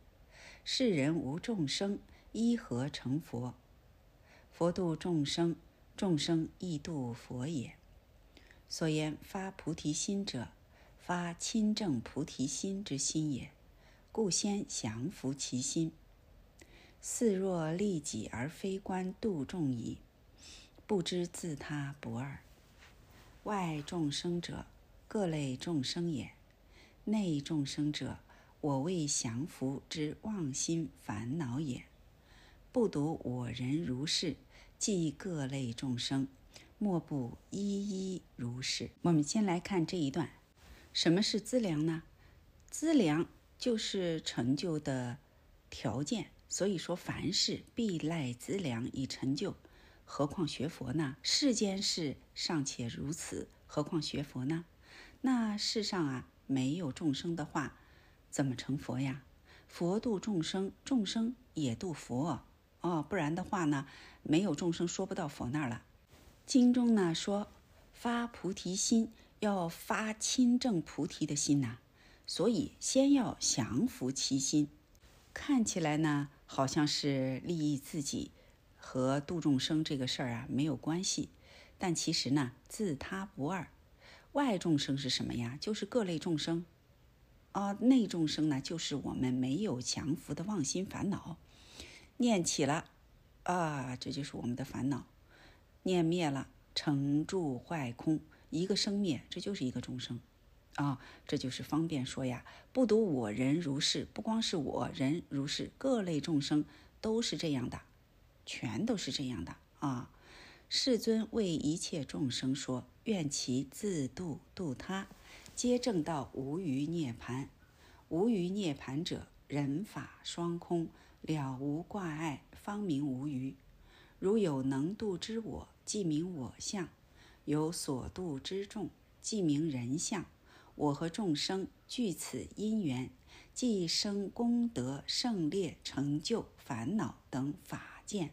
世人无众生，依何成佛？佛度众生，众生亦度佛也。所言发菩提心者，发亲正菩提心之心也。故先降伏其心。似若利己而非观度众矣，不知自他不二。外众生者。各类众生也，内众生者，我为降伏之妄心烦恼也。不独我人如是，即各类众生，莫不一一如是。我们先来看这一段，什么是资粮呢？资粮就是成就的条件，所以说凡事必赖资粮以成就。何况学佛呢？世间事尚且如此，何况学佛呢？那世上啊，没有众生的话，怎么成佛呀？佛度众生，众生也度佛哦。不然的话呢，没有众生说不到佛那儿了。经中呢说，发菩提心要发亲证菩提的心呐，所以先要降服其心。看起来呢，好像是利益自己和度众生这个事儿啊没有关系，但其实呢，自他不二。外众生是什么呀？就是各类众生。啊，内众生呢，就是我们没有降服的妄心烦恼，念起了，啊，这就是我们的烦恼。念灭了，成住坏空，一个生灭，这就是一个众生。啊，这就是方便说呀。不独我人如是，不光是我人如是，各类众生都是这样的，全都是这样的啊。世尊为一切众生说，愿其自度度他，皆证道无余涅盘。无余涅盘者，人法双空，了无挂碍，方名无余。如有能度之我，即名我相；有所度之众，即名人相。我和众生具此因缘，即生功德、胜劣、成就、烦恼等法见，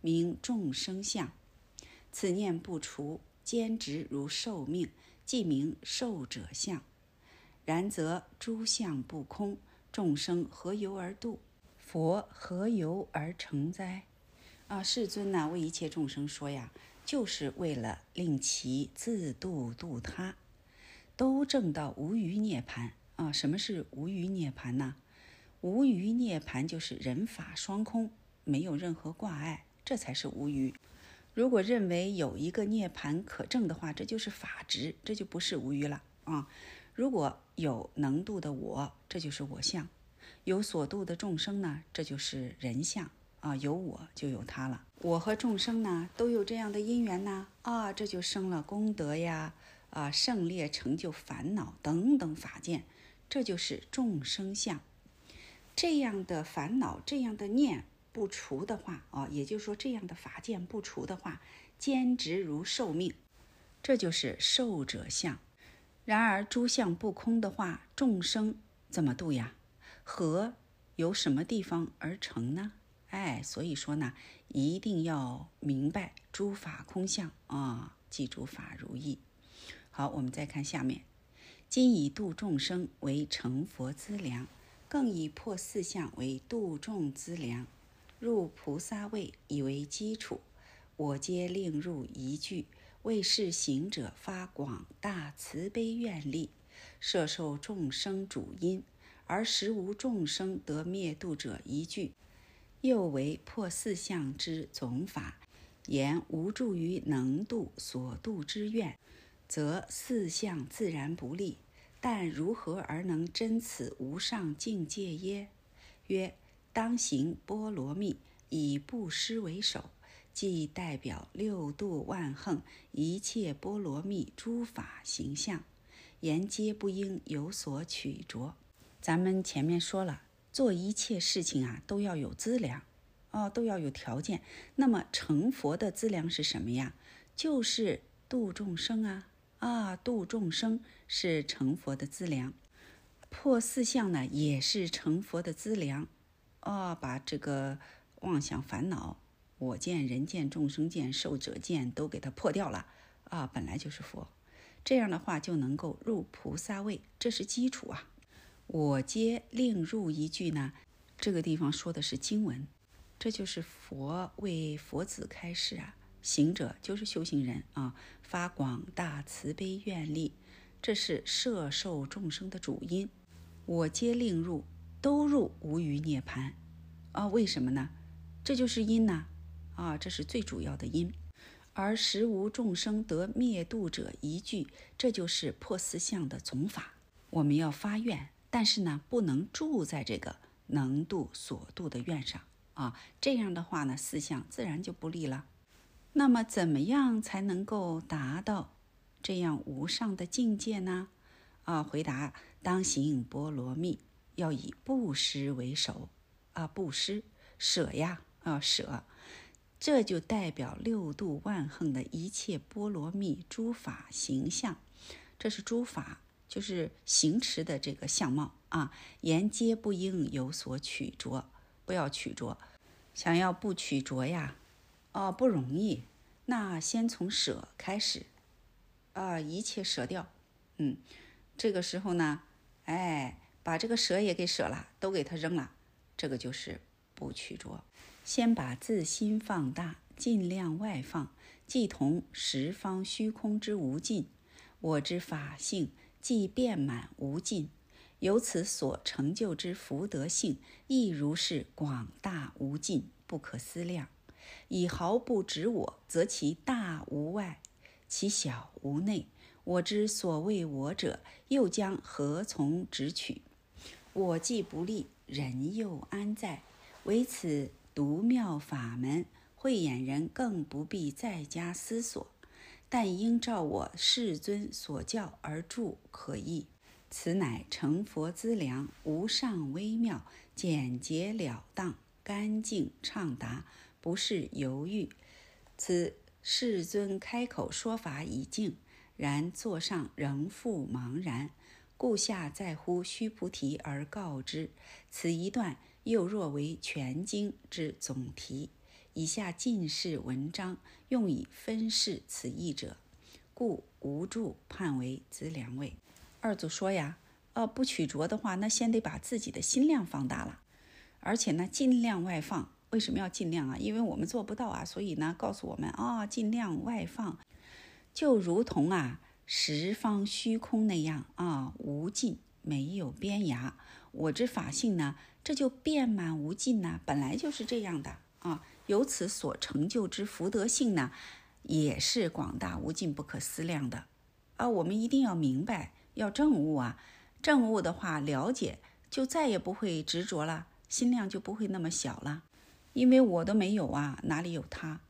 名众生相。此念不除，坚执如寿命，即名受者相。然则诸相不空，众生何由而度？佛何由而成哉？啊，世尊呢，为一切众生说呀，就是为了令其自度度他，都证到无余涅槃啊。什么是无余涅盘呢？无余涅盘就是人法双空，没有任何挂碍，这才是无余。如果认为有一个涅盘可证的话，这就是法执，这就不是无余了啊。如果有能度的我，这就是我相；有所度的众生呢，这就是人相啊。有我就有他了。我和众生呢，都有这样的因缘呢啊，这就生了功德呀啊，胜劣成就烦恼等等法见，这就是众生相。这样的烦恼，这样的念。不除的话，哦，也就是说，这样的法见不除的话，坚执如寿命，这就是寿者相。然而诸相不空的话，众生怎么度呀？和由什么地方而成呢？哎，所以说呢，一定要明白诸法空相啊，记住法如意。好，我们再看下面，今以度众生为成佛资粮，更以破四相为度众资粮。入菩萨位以为基础，我皆令入一句，为是行者发广大慈悲愿力，摄受众生主因，而实无众生得灭度者一句。又为破四相之总法，言无助于能度所度之愿，则四相自然不利。但如何而能真此无上境界耶？曰。当行波罗蜜，以布施为首，即代表六度万恒一切波罗蜜诸法形象，言皆不应有所取着。咱们前面说了，做一切事情啊，都要有资粮，哦，都要有条件。那么成佛的资粮是什么呀？就是度众生啊，啊，度众生是成佛的资粮。破四相呢，也是成佛的资粮。哦，把这个妄想烦恼、我见、人见、众生见、受者见都给它破掉了啊！本来就是佛，这样的话就能够入菩萨位，这是基础啊。我皆另入一句呢，这个地方说的是经文，这就是佛为佛子开示啊。行者就是修行人啊，发广大慈悲愿力，这是摄受众生的主因。我皆令入。都入无余涅盘，啊，为什么呢？这就是因呢，啊，这是最主要的因。而实无众生得灭度者一句，这就是破四相的总法。我们要发愿，但是呢，不能住在这个能度所度的愿上啊。这样的话呢，四相自然就不利了。那么，怎么样才能够达到这样无上的境界呢？啊，回答：当行波罗蜜。要以布施为首，啊，布施舍呀，啊舍，这就代表六度万恒的一切波罗蜜诸法形象。这是诸法，就是行持的这个相貌啊。言皆不应有所取着，不要取着。想要不取着呀，哦，不容易。那先从舍开始，啊，一切舍掉。嗯，这个时候呢，哎，把这个舍也给舍了，都给他扔了。这个就是不取着。先把自心放大，尽量外放，即同十方虚空之无尽。我之法性既遍满无尽，由此所成就之福德性，亦如是广大无尽，不可思量。以毫不止我，则其大无外，其小无内。我之所谓我者，又将何从直取？我既不立，人又安在？唯此独妙法门，慧眼人更不必再加思索。但应照我世尊所教而住可译。此乃成佛资粮，无上微妙，简洁了当，干净畅达，不是犹豫。此世尊开口说法已净，然座上仍复茫然，故下在乎须菩提而告之。此一段又若为全经之总题。以下尽是文章，用以分释此意者，故无助判为资粮位。二祖说呀，呃，不取着的话，那先得把自己的心量放大了，而且呢，尽量外放。为什么要尽量啊？因为我们做不到啊，所以呢，告诉我们啊，尽量外放，就如同啊，十方虚空那样啊，无尽，没有边涯。我之法性呢，这就遍满无尽呐，本来就是这样的啊。由此所成就之福德性呢，也是广大无尽、不可思量的啊！我们一定要明白，要证悟啊！证悟的话，了解就再也不会执着了，心量就不会那么小了。因为我都没有啊，哪里有他？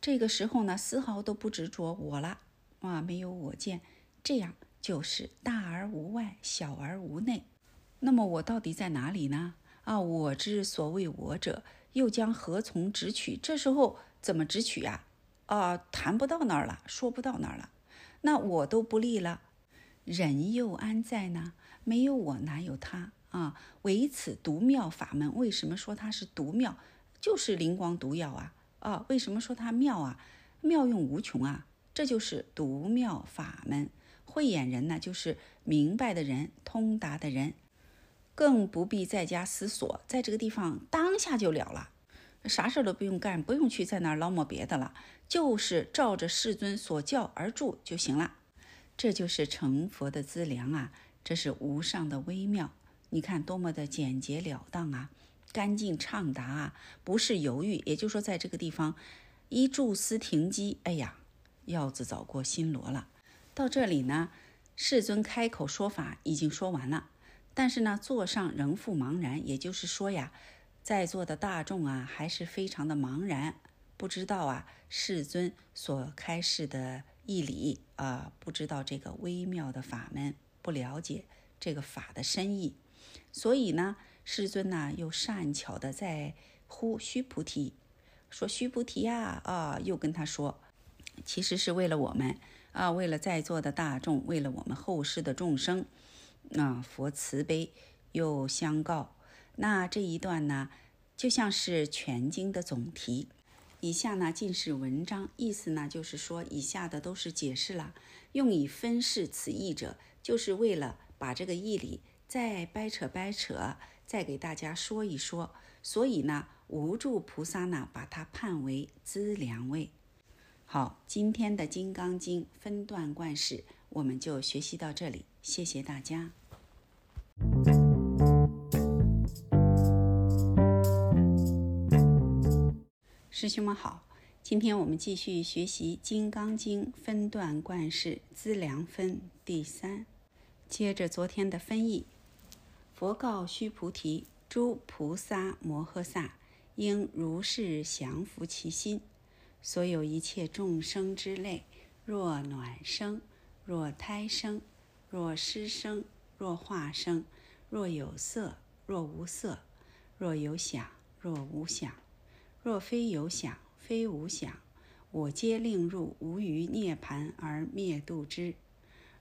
这个时候呢，丝毫都不执着我了啊，没有我见，这样就是大而无外，小而无内。那么我到底在哪里呢？啊，我之所谓我者。又将何从直取？这时候怎么直取呀？啊，谈不到那儿了，说不到那儿了。那我都不立了，人又安在呢？没有我，哪有他啊？唯此独妙法门。为什么说它是独妙？就是灵光独药啊！啊，为什么说它妙啊？妙用无穷啊！这就是独妙法门。慧眼人呢，就是明白的人，通达的人。更不必再加思索，在这个地方当下就了了，啥事都不用干，不用去在那儿捞摸别的了，就是照着世尊所教而住就行了。这就是成佛的资粮啊！这是无上的微妙，你看多么的简洁了当啊，干净畅达啊，不是犹豫。也就是说，在这个地方一住思停机，哎呀，药子早过新罗了。到这里呢，世尊开口说法已经说完了。但是呢，座上仍复茫然，也就是说呀，在座的大众啊，还是非常的茫然，不知道啊世尊所开示的义理啊，不知道这个微妙的法门，不了解这个法的深意，所以呢，世尊呢又善巧的在呼须菩提，说须菩提呀，啊，又跟他说，其实是为了我们啊，为了在座的大众，为了我们后世的众生。那佛慈悲又相告，那这一段呢，就像是全经的总题。以下呢尽是文章，意思呢就是说，以下的都是解释了，用以分释此义者，就是为了把这个义理再掰扯掰扯，再给大家说一说。所以呢，无助菩萨呢把它判为资粮位。好，今天的《金刚经》分段贯释，我们就学习到这里。谢谢大家，师兄们好。今天我们继续学习《金刚经》分段贯释资粮分第三。接着昨天的分译，佛告须菩提：“诸菩萨摩诃萨应如是降伏其心。所有一切众生之类，若暖生，若胎生。”若失声，若化生，若有色，若无色；若有想，若无想；若非有想，非无想，我皆令入无余涅盘而灭度之。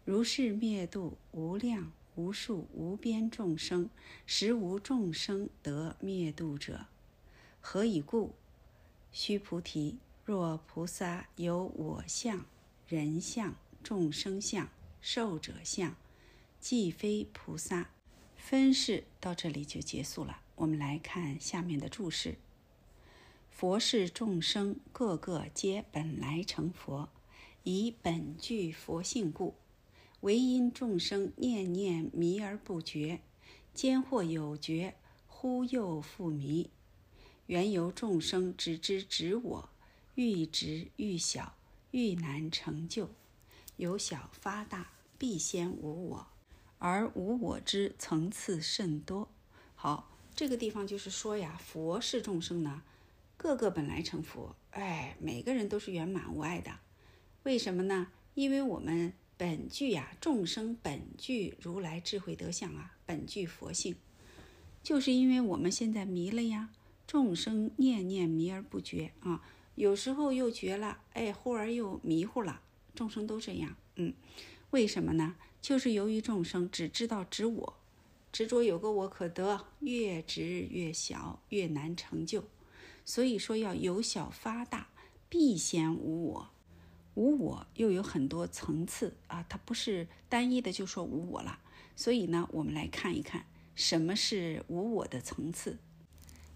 如是灭度无量无数无边众生，实无众生得灭度者。何以故？须菩提，若菩萨有我相、人相、众生相、寿者相，即非菩萨。分释到这里就结束了。我们来看下面的注释：佛是众生，个个皆本来成佛，以本具佛性故。唯因众生念念迷而不觉，兼或有觉，忽又复迷。缘由众生只知执我，愈执愈小，愈难成就。由小发大，必先无我，而无我之层次甚多。好，这个地方就是说呀，佛是众生呢，个个本来成佛，哎，每个人都是圆满无碍的。为什么呢？因为我们。本具呀，众生本具如来智慧德相啊，本具佛性，就是因为我们现在迷了呀。众生念念迷而不觉啊，有时候又觉了，哎，忽而又迷糊了。众生都这样，嗯，为什么呢？就是由于众生只知道执我，执着有个我可得，越执越小，越难成就。所以说要由小发大，必先无我。无我又有很多层次啊，它不是单一的就说无我了。所以呢，我们来看一看什么是无我的层次。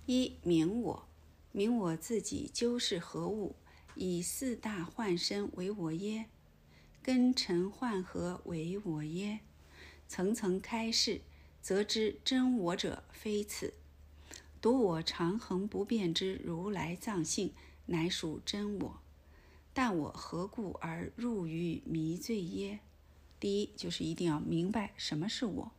一明我，明我自己究是何物？以四大幻身为我耶？根尘幻合为我耶？层层开示，则知真我者非此。独我常恒不变之如来藏性，乃属真我。但我何故而入于迷醉耶？第一就是一定要明白什么是我，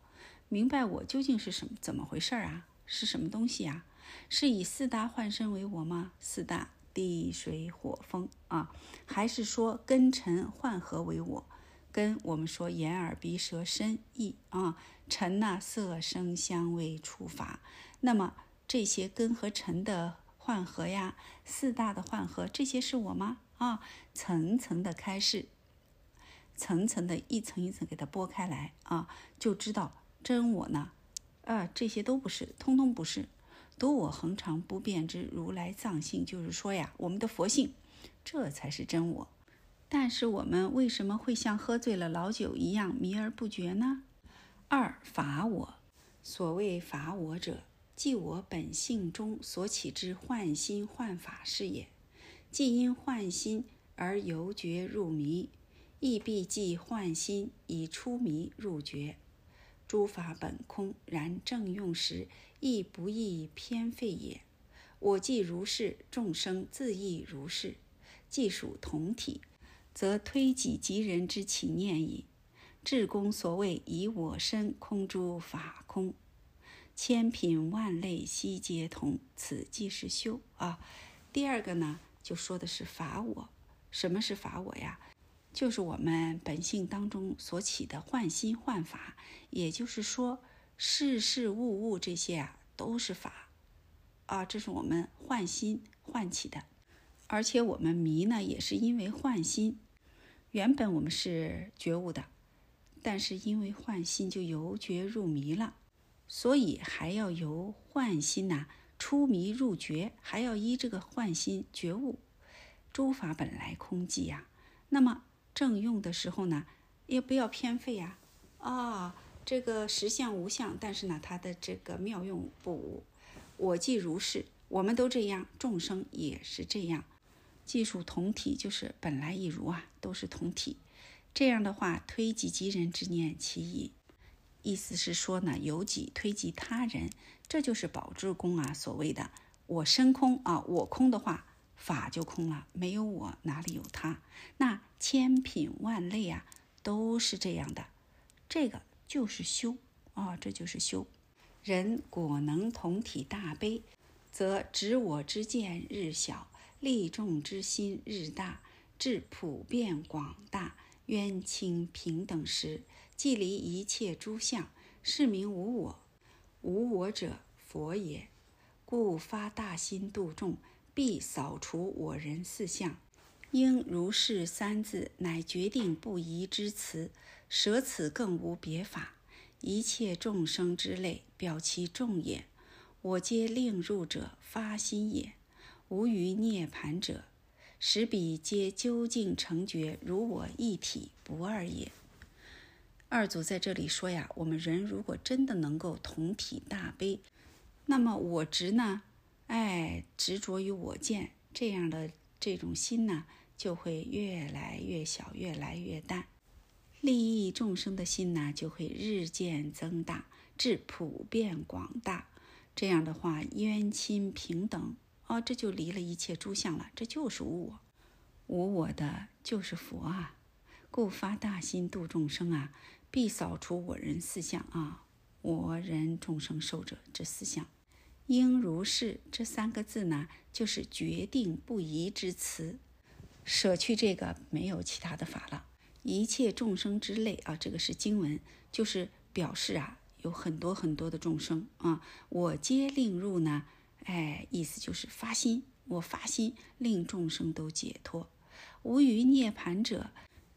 明白我究竟是什么，怎么回事啊？是什么东西啊？是以四大幻身为我吗？四大地水火风啊？还是说根尘幻合为我？跟我们说眼耳鼻舌身意啊，尘呐色声香味触法，那么这些根和尘的幻合呀，四大的幻合，这些是我吗？啊，层层的开示，层层的一层一层给它剥开来啊，就知道真我呢，啊，这些都不是，通通不是，独我恒常不变之如来藏性，就是说呀，我们的佛性，这才是真我。但是我们为什么会像喝醉了老酒一样迷而不觉呢？二法我，所谓法我者，即我本性中所起之幻心幻法是也。既因幻心而由觉入迷，亦必即幻心以出迷入觉。诸法本空，然正用时亦不易偏废也。我既如是，众生自亦如是。既属同体，则推己及人之起念矣。至公所谓以我身空诸法空，千品万类悉皆同，此即是修啊。第二个呢？就说的是法我，什么是法我呀？就是我们本性当中所起的幻心幻法，也就是说，事事物物这些啊都是法啊，这是我们换心唤起的，而且我们迷呢，也是因为换心。原本我们是觉悟的，但是因为换心就由觉入迷了，所以还要由换心呐。出迷入觉，还要依这个换心觉悟。诸法本来空寂呀，那么正用的时候呢，也不要偏废呀。啊，这个实相无相，但是呢，它的这个妙用不无。我即如是，我们都这样，众生也是这样。技术同体，就是本来亦如啊，都是同体。这样的话，推己及人之念其矣。意思是说呢，由己推及他人，这就是宝智功啊。所谓的我身空啊，我空的话，法就空了，没有我哪里有他？那千品万类啊，都是这样的，这个就是修啊，这就是修。人果能同体大悲，则执我之见日小，利众之心日大，至普遍广大。冤亲平等时，即离一切诸相，是名无我。无我者，佛也。故发大心度众，必扫除我人四相。应如是三字，乃决定不移之词。舍此更无别法。一切众生之类，表其众也。我皆令入者发心也。无余涅盘者，使彼皆究竟成觉，如我一体不二也。二祖在这里说呀，我们人如果真的能够同体大悲，那么我执呢，哎，执着于我见这样的这种心呢，就会越来越小，越来越淡。利益众生的心呢，就会日渐增大，至普遍广大。这样的话，冤亲平等哦，这就离了一切诸相了，这就是无我，无我的就是佛啊。故发大心度众生啊。必扫除我人四相啊！我人众生受者这四相，应如是这三个字呢，就是决定不移之词。舍去这个，没有其他的法了。一切众生之类啊，这个是经文，就是表示啊，有很多很多的众生啊，我皆令入呢。哎，意思就是发心，我发心令众生都解脱，无余涅盘者，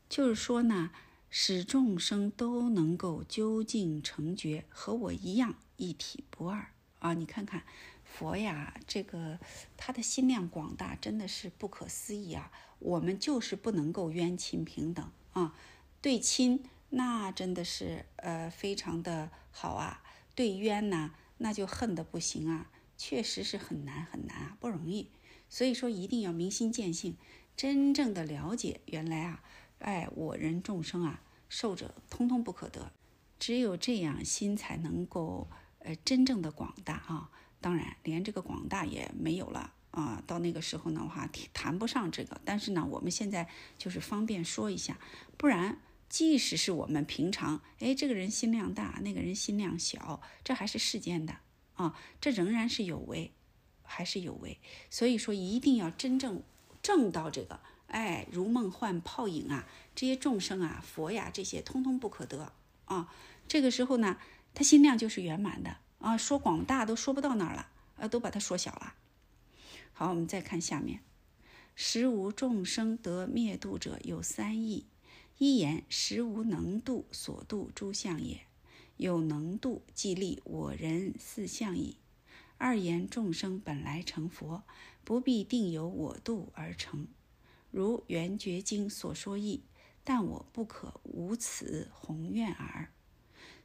就是说呢。使众生都能够究竟成觉，和我一样一体不二啊！你看看佛呀，这个他的心量广大，真的是不可思议啊！我们就是不能够冤亲平等啊，对亲那真的是呃非常的好啊，对冤呢那就恨得不行啊，确实是很难很难啊，不容易。所以说一定要明心见性，真正的了解原来啊。哎，我人众生啊，受者通通不可得，只有这样心才能够呃真正的广大啊。当然，连这个广大也没有了啊。到那个时候的话，谈不上这个。但是呢，我们现在就是方便说一下，不然即使是我们平常，哎，这个人心量大，那个人心量小，这还是世间的啊，这仍然是有为，还是有为。所以说，一定要真正正到这个。哎，如梦幻泡影啊！这些众生啊，佛呀，这些通通不可得啊！这个时候呢，他心量就是圆满的啊，说广大都说不到那儿了，呃，都把它缩小了。好，我们再看下面，实无众生得灭度者有三义：一言实无能度所度诸相也，有能度即立我人四相矣；二言众生本来成佛，不必定由我度而成。如《圆觉经》所说义，但我不可无此宏愿耳。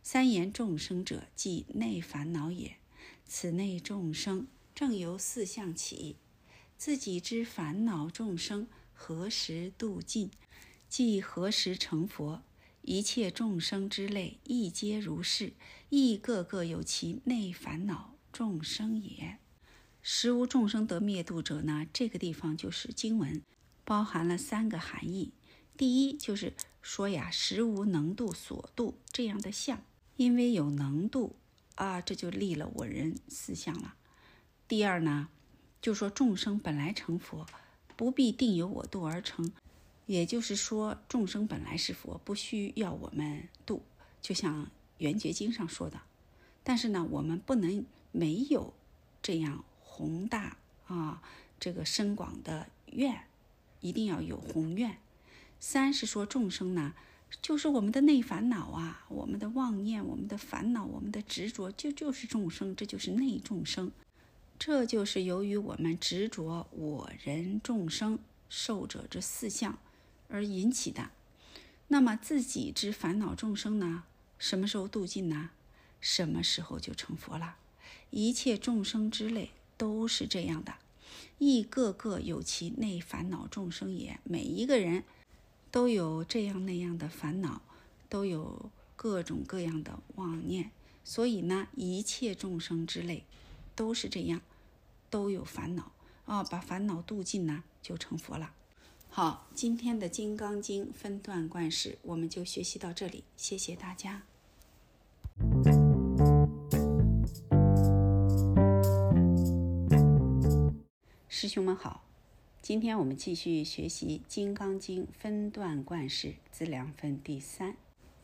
三言众生者，即内烦恼也。此内众生正由四相起，自己之烦恼众生何时度尽，即何时成佛。一切众生之类，亦皆如是，亦个个有其内烦恼众生也。实无众生得灭度者呢？这个地方就是经文。包含了三个含义。第一就是说呀，实无能度所度这样的相，因为有能度啊，这就立了我人四相了。第二呢，就说众生本来成佛，不必定由我度而成，也就是说众生本来是佛，不需要我们度，就像《圆觉经》上说的。但是呢，我们不能没有这样宏大啊，这个深广的愿。一定要有宏愿。三是说众生呢，就是我们的内烦恼啊，我们的妄念，我们的烦恼，我们的执着，就就是众生，这就是内众生。这就是由于我们执着我人众生受者这四相而引起的。那么自己之烦恼众生呢，什么时候度尽呢？什么时候就成佛了？一切众生之类都是这样的。亦个个有其内烦恼众生也，每一个人都有这样那样的烦恼，都有各种各样的妄念，所以呢，一切众生之类都是这样，都有烦恼啊，把烦恼度尽呢，就成佛了。好，今天的《金刚经》分段观世，我们就学习到这里，谢谢大家。师兄们好，今天我们继续学习《金刚经》分段贯释资粮分第三。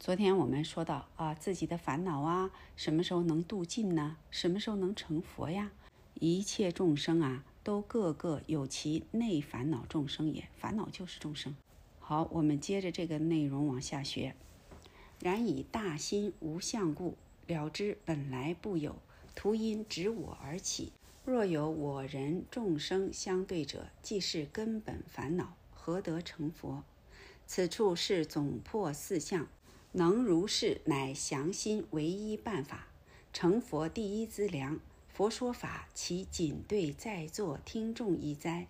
昨天我们说到啊，自己的烦恼啊，什么时候能度尽呢？什么时候能成佛呀？一切众生啊，都个个有其内烦恼众生也。烦恼就是众生。好，我们接着这个内容往下学。然以大心无相故，了知本来不有，徒因执我而起。若有我人众生相对者，即是根本烦恼，何得成佛？此处是总破四相，能如是，乃降心唯一办法，成佛第一资粮。佛说法，其仅对在座听众一哉？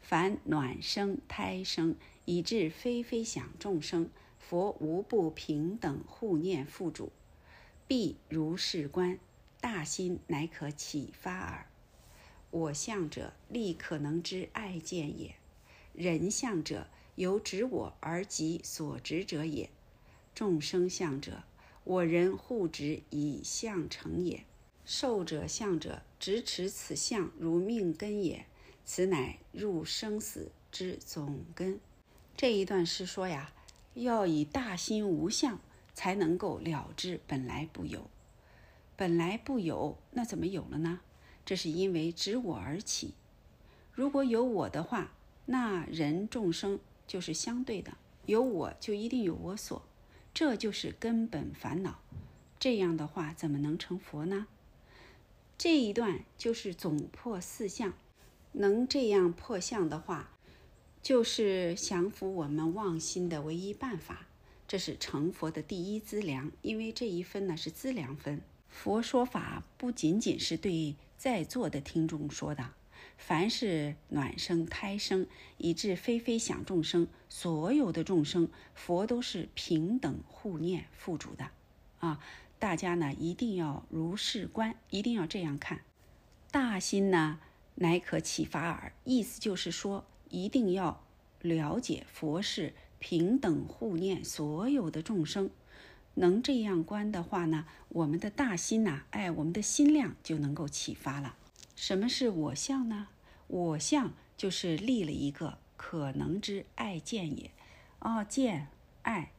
凡暖生、胎生，以致非非想众生，佛无不平等护念复主，必如是观。大心乃可启发耳。我相者，立可能之爱见也；人相者，由执我而及所执者也；众生相者，我人护执以相成也；寿者相者，执持此相如命根也。此乃入生死之总根。这一段是说呀，要以大心无相，才能够了知本来不有。本来不有，那怎么有了呢？这是因为执我而起。如果有我的话，那人众生就是相对的，有我就一定有我所，这就是根本烦恼。这样的话，怎么能成佛呢？这一段就是总破四相，能这样破相的话，就是降服我们妄心的唯一办法。这是成佛的第一资粮，因为这一分呢是资粮分。佛说法不仅仅是对在座的听众说的，凡是暖生、胎生，以致非非想众生，所有的众生，佛都是平等护念付主的，啊，大家呢一定要如是观，一定要这样看。大心呢，乃可启发耳，意思就是说，一定要了解佛是平等护念所有的众生。能这样观的话呢，我们的大心呐，哎，我们的心量就能够启发了。什么是我相呢？我相就是立了一个可能之爱见也，啊，见爱，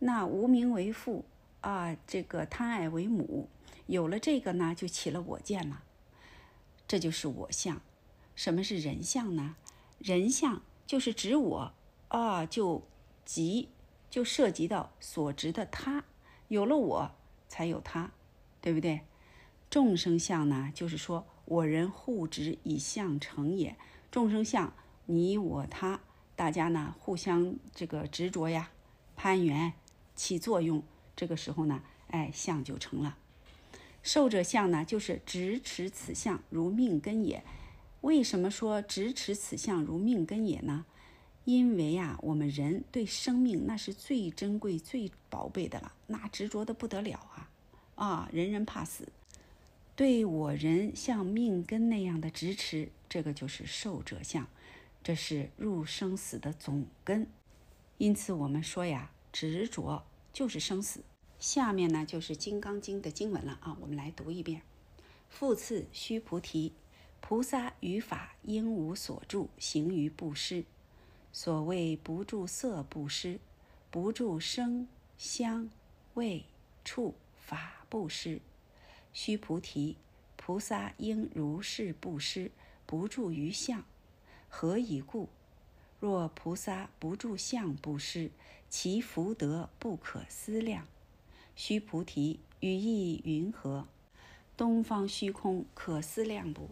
那无名为父啊，这个贪爱为母，有了这个呢，就起了我见了，这就是我相。什么是人相呢？人相就是指我啊，就即就涉及到所执的他。有了我，才有他，对不对？众生相呢，就是说我人互执以相成也。众生相，你我他，大家呢互相这个执着呀，攀缘起作用，这个时候呢，哎，相就成了。受者相呢，就是执持此相如命根也。为什么说执持此相如命根也呢？因为呀，我们人对生命那是最珍贵、最宝贝的了，那执着的不得了啊！啊，人人怕死，对我人像命根那样的支持，这个就是受者相，这是入生死的总根。因此，我们说呀，执着就是生死。下面呢，就是《金刚经》的经文了啊，我们来读一遍：复次，须菩提，菩萨于法应无所住，行于布施。所谓不住色布施，不住声香味触法布施。须菩提，菩萨应如是布施，不住于相。何以故？若菩萨不住相布施，其福德不可思量。须菩提，语意云何？东方虚空可思量不？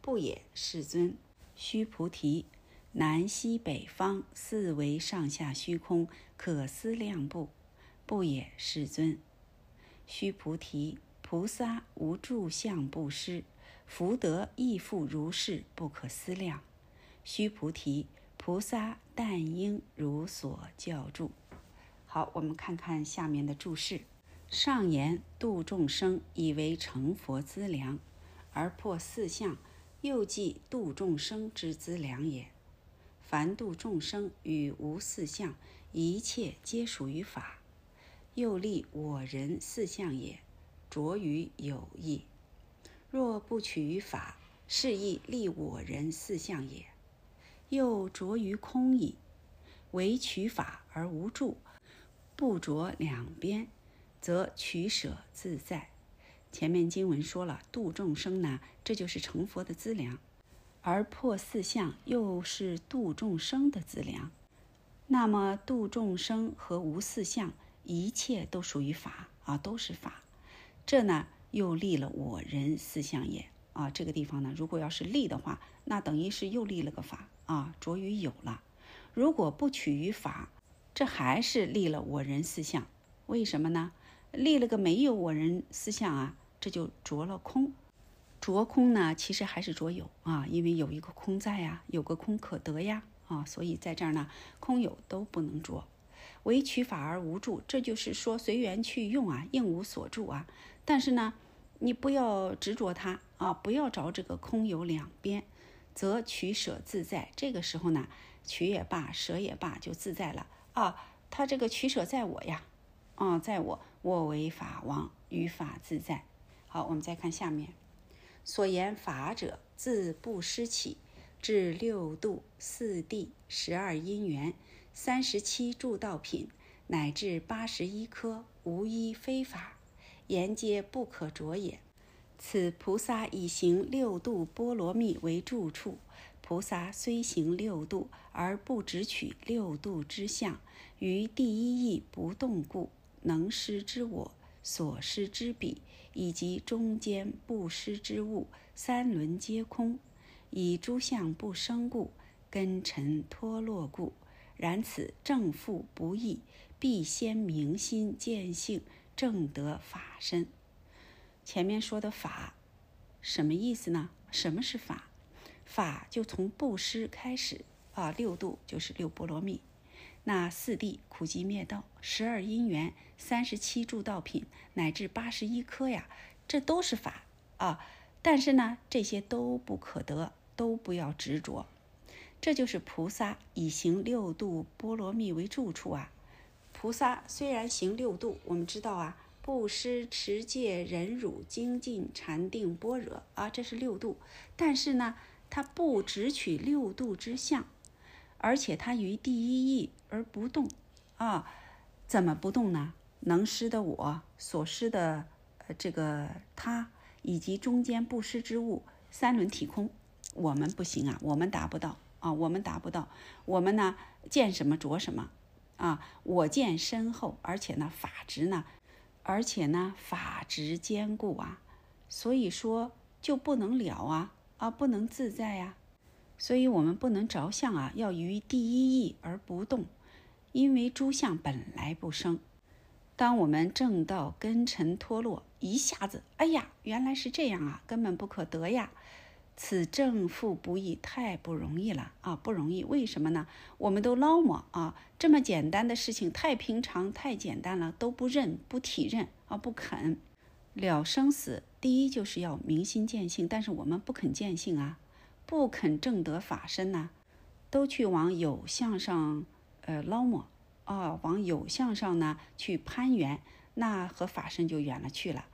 不也，世尊。须菩提。南西北方四维上下虚空，可思量不？不也，世尊。须菩提，菩萨无住相布施，福德亦复如是，不可思量。须菩提，菩萨但应如所教住。好，我们看看下面的注释：上言度众生，以为成佛资粮，而破四相，又即度众生之资粮也。凡度众生与无四相，一切皆属于法。又立我人四相也，着于有意。若不取于法，是亦立我人四相也。又着于空矣。唯取法而无助，不着两边，则取舍自在。前面经文说了，度众生呢，这就是成佛的资粮，而破四相又是度众生的资粮。那么度众生和无四相，一切都属于法啊，都是法。这呢，又立了我人四相也啊。这个地方呢，如果要是立的话，那等于是又立了个法啊，着于有了。如果不取于法，这还是立了我人四相。为什么呢？立了个没有我人思想啊，这就着了空。着空呢，其实还是着有啊，因为有一个空在呀，有个空可得呀啊，所以在这儿呢，空有都不能着，唯取法而无住。这就是说随缘去用啊，应无所住啊。但是呢，你不要执着它啊，不要找这个空有两边，则取舍自在。这个时候呢，取也罢，舍也罢，就自在了啊。他这个取舍在我呀。啊，在我，我为法王，于法自在。好，我们再看下面，所言法者，自不失起，至六度、四谛、十二因缘、三十七诸道品，乃至八十一科，无一非法，言皆不可着也。此菩萨以行六度波罗蜜为住处。菩萨虽行六度，而不只取六度之相，于第一义不动故。能施之我所施之彼，以及中间不施之物，三轮皆空，以诸相不生故，根尘脱落故。然此正复不易，必先明心见性，正得法身。前面说的法，什么意思呢？什么是法？法就从布施开始啊，六度就是六波罗蜜。那四谛苦集灭道，十二因缘，三十七诸道品，乃至八十一科呀，这都是法啊。但是呢，这些都不可得，都不要执着。这就是菩萨以行六度波罗蜜为住处啊。菩萨虽然行六度，我们知道啊，布施、持戒、忍辱、精进、禅定、般若啊，这是六度。但是呢，他不只取六度之相。而且他于第一义而不动，啊，怎么不动呢？能施的我所施的，呃，这个他以及中间不施之物，三轮体空，我们不行啊，我们达不到啊，我们达不到。我们呢，见什么着什么，啊，我见深厚，而且呢，法执呢，而且呢，法执坚固啊，所以说就不能了啊，啊，不能自在呀。所以，我们不能着相啊，要于第一义而不动，因为诸相本来不生。当我们正道根尘脱落，一下子，哎呀，原来是这样啊，根本不可得呀！此正复不易，太不容易了啊，不容易。为什么呢？我们都捞摸啊，这么简单的事情，太平常、太简单了，都不认、不体认啊，不肯了生死。第一就是要明心见性，但是我们不肯见性啊。不肯正得法身呢，都去往有相上，呃捞摸，啊，往有相上呢去攀缘，那和法身就远了去了。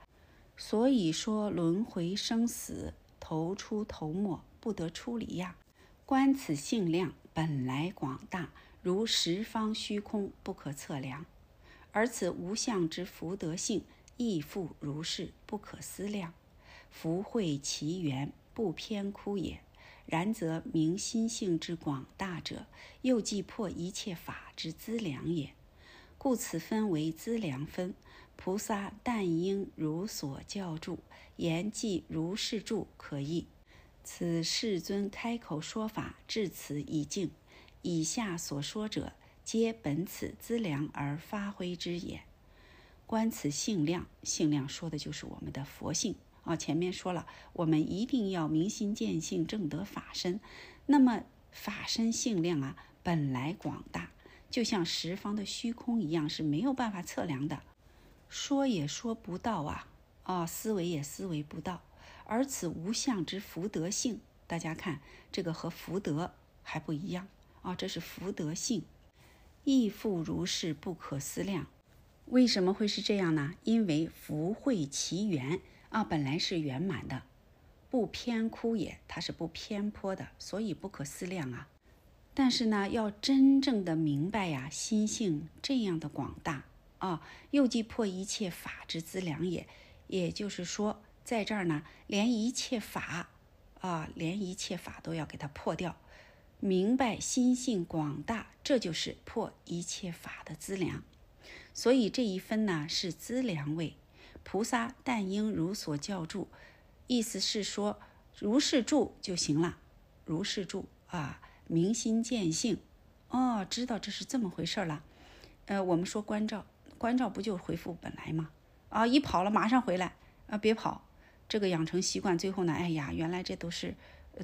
所以说轮回生死，头出头没，不得出离呀。观此性量本来广大，如十方虚空，不可测量。而此无相之福德性，亦复如是，不可思量。福慧其源，不偏枯也。然则明心性之广大者，又既破一切法之资粮也。故此分为资粮分。菩萨但应如所教住，言即如是住，可译。此世尊开口说法，至此已尽。以下所说者，皆本此资粮而发挥之也。观此性量，性量说的就是我们的佛性。啊，前面说了，我们一定要明心见性，正得法身。那么法身性量啊，本来广大，就像十方的虚空一样，是没有办法测量的，说也说不到啊，啊，思维也思维不到。而此无相之福德性，大家看这个和福德还不一样啊，这是福德性，亦复如是，不可思量。为什么会是这样呢？因为福慧其源。啊，本来是圆满的，不偏枯也，它是不偏颇的，所以不可思量啊。但是呢，要真正的明白呀，心性这样的广大啊，又即破一切法之资粮也，也就是说，在这儿呢，连一切法啊，连一切法都要给它破掉。明白心性广大，这就是破一切法的资粮。所以这一分呢是资粮位。菩萨但应如所教住，意思是说如是住就行了。如是住啊，明心见性，哦，知道这是这么回事了。呃，我们说关照，关照不就恢复本来吗？啊，一跑了马上回来啊，别跑，这个养成习惯，最后呢，哎呀，原来这都是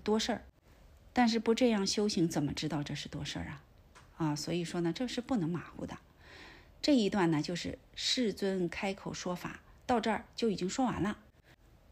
多事儿。但是不这样修行，怎么知道这是多事儿啊？啊，所以说呢，这是不能马虎的。这一段呢，就是世尊开口说法，到这儿就已经说完了。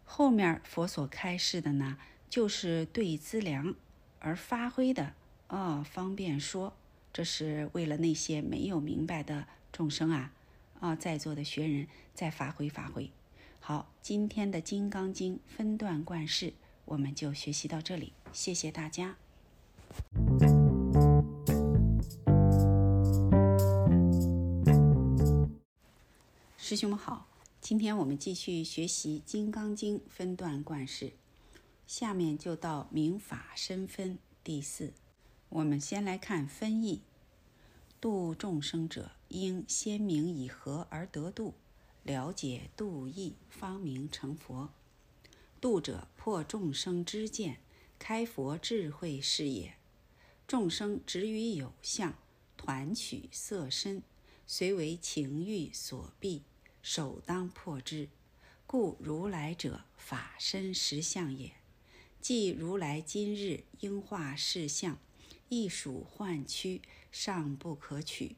后面佛所开示的呢，就是对资粮而发挥的啊，方便说。这是为了那些没有明白的众生啊，啊，在座的学人再发挥发挥。好，今天的《金刚经》分段贯释，我们就学习到这里，谢谢大家。师兄们好，今天我们继续学习《金刚经》分段贯释，下面就到明法身分第四。我们先来看分义：度众生者，应先明以何而得度，了解度义，方明成佛。度者，破众生之见，开佛智慧是也。众生执于有相，团取色身，虽为情欲所蔽，首当破之。故如来者，法身实相也。即如来今日应化世相。亦属幻躯，尚不可取，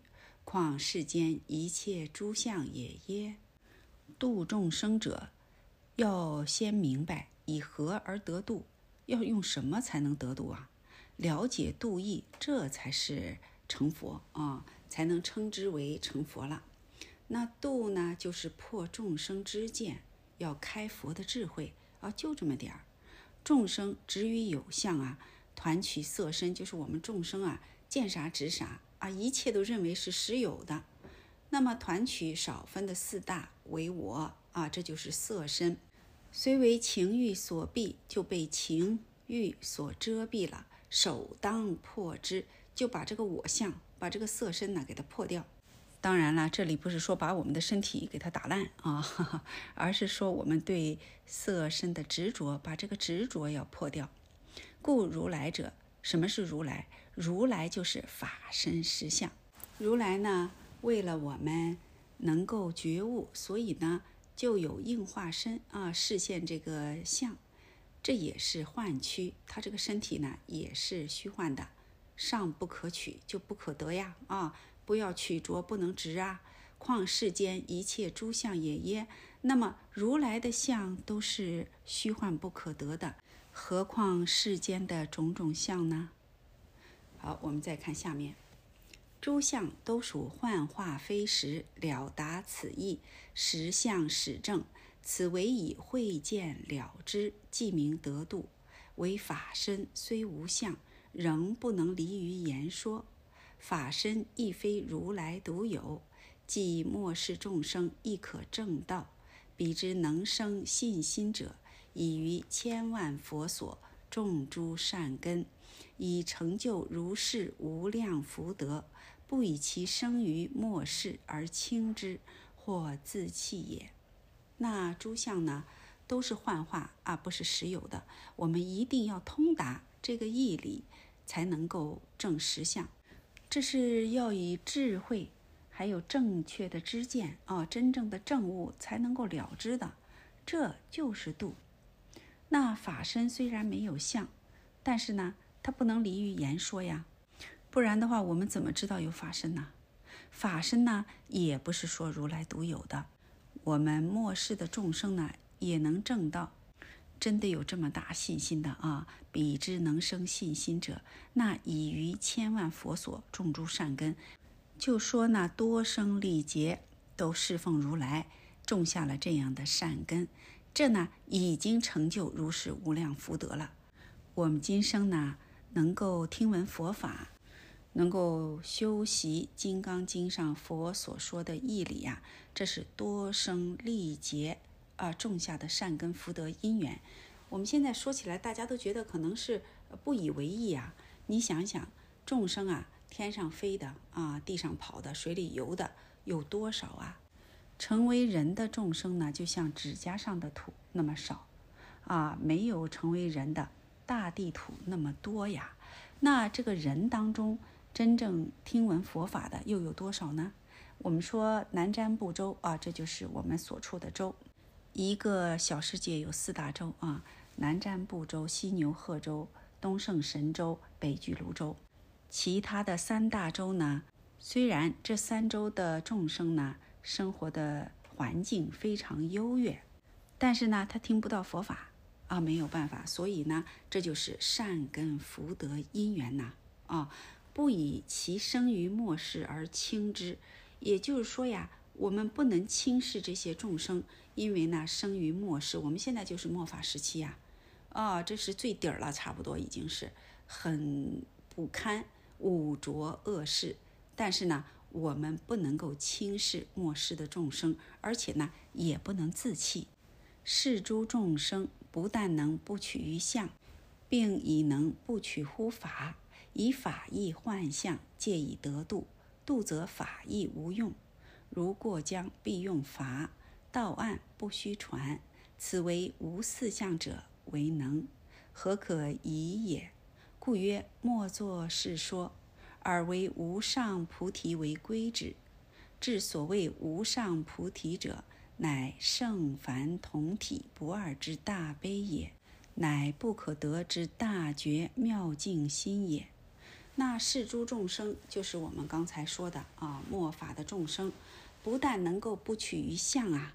况世间一切诸相也耶？度众生者，要先明白以何而得度，要用什么才能得度啊？了解度义，这才是成佛啊，才能称之为成佛了。那度呢，就是破众生之见，要开佛的智慧啊，就这么点儿。众生执于有相啊。团取色身，就是我们众生啊，见啥执啥啊，一切都认为是实有的。那么团取少分的四大为我啊，这就是色身。虽为情欲所蔽，就被情欲所遮蔽了。首当破之，就把这个我相，把这个色身呢，给它破掉。当然了，这里不是说把我们的身体给它打烂啊，而是说我们对色身的执着，把这个执着要破掉。故如来者，什么是如来？如来就是法身实相。如来呢，为了我们能够觉悟，所以呢，就有应化身啊，视现这个相。这也是幻躯，他这个身体呢，也是虚幻的，尚不可取，就不可得呀啊！不要取着，不能执啊。况世间一切诸相也耶？那么如来的相都是虚幻不可得的。何况世间的种种相呢？好，我们再看下面，诸相都属幻化非实，了达此意，实相始正，此为以会见了之，即名得度。为法身虽无相，仍不能离于言说。法身亦非如来独有，即末世众生亦可证道。彼之能生信心者。已于千万佛所种诸善根，以成就如是无量福德，不以其生于末世而轻之，或自弃也。那诸相呢，都是幻化啊，不是实有的。我们一定要通达这个义理，才能够证实相。这是要以智慧，还有正确的知见啊，真正的正悟才能够了知的。这就是度。那法身虽然没有相，但是呢，它不能离于言说呀，不然的话，我们怎么知道有法身呢？法身呢，也不是说如来独有的，我们末世的众生呢，也能证到。真的有这么大信心的啊！彼之能生信心者，那已于千万佛所种诸善根，就说那多生历劫都侍奉如来，种下了这样的善根。这呢，已经成就如是无量福德了。我们今生呢，能够听闻佛法，能够修习《金刚经》上佛所说的义理呀，这是多生历劫啊种下的善根福德因缘。我们现在说起来，大家都觉得可能是不以为意啊。你想想，众生啊，天上飞的啊，地上跑的，水里游的有多少啊？成为人的众生呢，就像指甲上的土那么少啊，没有成为人的大地土那么多呀。那这个人当中，真正听闻佛法的又有多少呢？我们说南瞻部洲啊，这就是我们所处的洲。一个小世界有四大洲啊。南瞻部洲、西牛贺洲、东胜神州、北俱泸州，其他的三大洲呢？虽然这三洲的众生呢，生活的环境非常优越，但是呢，他听不到佛法啊，没有办法。所以呢，这就是善根福德因缘呐啊，不以其生于末世而轻之。也就是说呀，我们不能轻视这些众生，因为呢，生于末世，我们现在就是末法时期呀。啊，这是最底儿了，差不多已经是很不堪、污浊恶世。但是呢，我们不能够轻视末世的众生，而且呢，也不能自弃。是诸众生不但能不取于相，并已能不取乎法，以法义幻象，借以得度。度则法义无用，如过江必用筏，到岸不须船。此为无四相者。为能，何可以也？故曰：莫作是说，而为无上菩提为归之。至所谓无上菩提者，乃圣凡同体不二之大悲也，乃不可得之大觉妙净心也。那是诸众生，就是我们刚才说的啊，末法的众生，不但能够不取于相啊。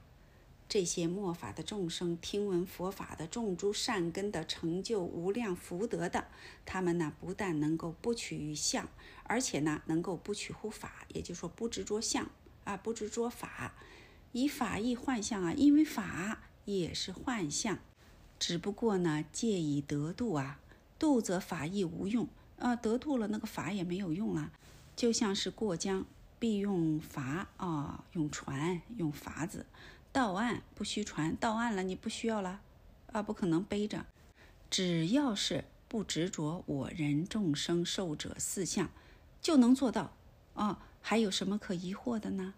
这些末法的众生，听闻佛法的众诸善根的成就无量福德的，他们呢不但能够不取于相，而且呢能够不取乎法，也就是说不执着相啊，不执着法，以法义幻象啊，因为法也是幻象，只不过呢借以得度啊，度则法义无用啊，得度了那个法也没有用了，就像是过江必用筏啊，用船用筏子。到岸不需船，到岸了你不需要了，啊，不可能背着。只要是不执着我人众生寿者四相，就能做到啊。还有什么可疑惑的呢？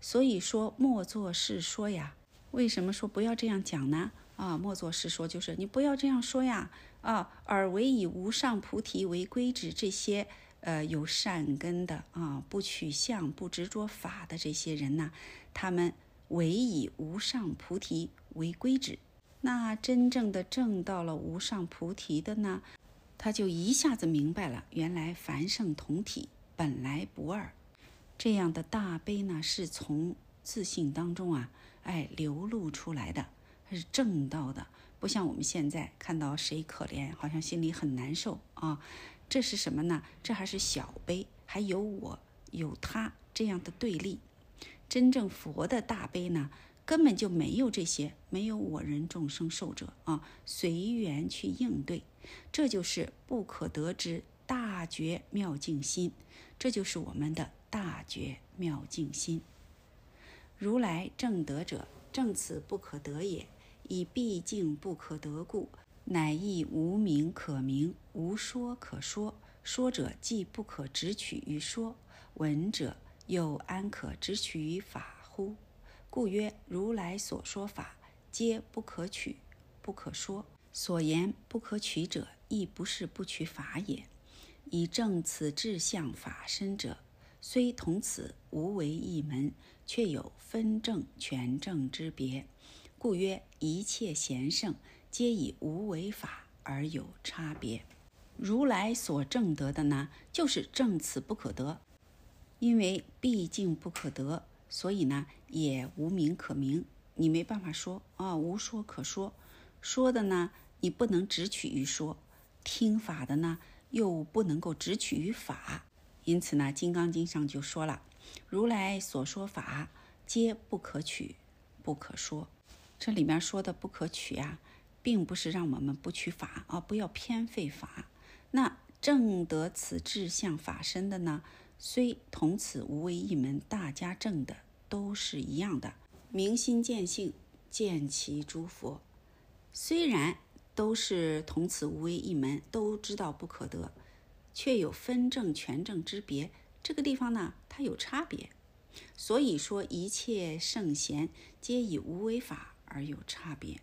所以说莫作是说呀。为什么说不要这样讲呢？啊，莫作是说就是你不要这样说呀。啊，而唯以无上菩提为归之，这些呃有善根的啊，不取相、不执着法的这些人呢，他们。唯以无上菩提为归止，那真正的证到了无上菩提的呢，他就一下子明白了，原来凡圣同体，本来不二。这样的大悲呢，是从自信当中啊，哎流露出来的，它是正道的，不像我们现在看到谁可怜，好像心里很难受啊。这是什么呢？这还是小悲，还有我有他这样的对立。真正佛的大悲呢，根本就没有这些，没有我人众生受者啊，随缘去应对，这就是不可得之大觉妙净心，这就是我们的大觉妙净心。如来正得者，正此不可得也，以毕竟不可得故，乃亦无名可名，无说可说。说者既不可直取于说，闻者。又安可直取于法乎？故曰：如来所说法，皆不可取，不可说。所言不可取者，亦不是不取法也。以正此志向法身者，虽同此无为一门，却有分正权正之别。故曰：一切贤圣，皆以无为法而有差别。如来所证得的呢，就是正此不可得。因为毕竟不可得，所以呢也无名可名，你没办法说啊，无说可说。说的呢，你不能直取于说；听法的呢，又不能够直取于法。因此呢，《金刚经》上就说了：“如来所说法，皆不可取，不可说。”这里面说的不可取啊，并不是让我们不取法啊，不要偏废法。那正得此志向法身的呢？虽同此无为一门，大家证的都是一样的，明心见性，见其诸佛。虽然都是同此无为一门，都知道不可得，却有分正权正之别。这个地方呢，它有差别。所以说，一切圣贤皆以无为法而有差别。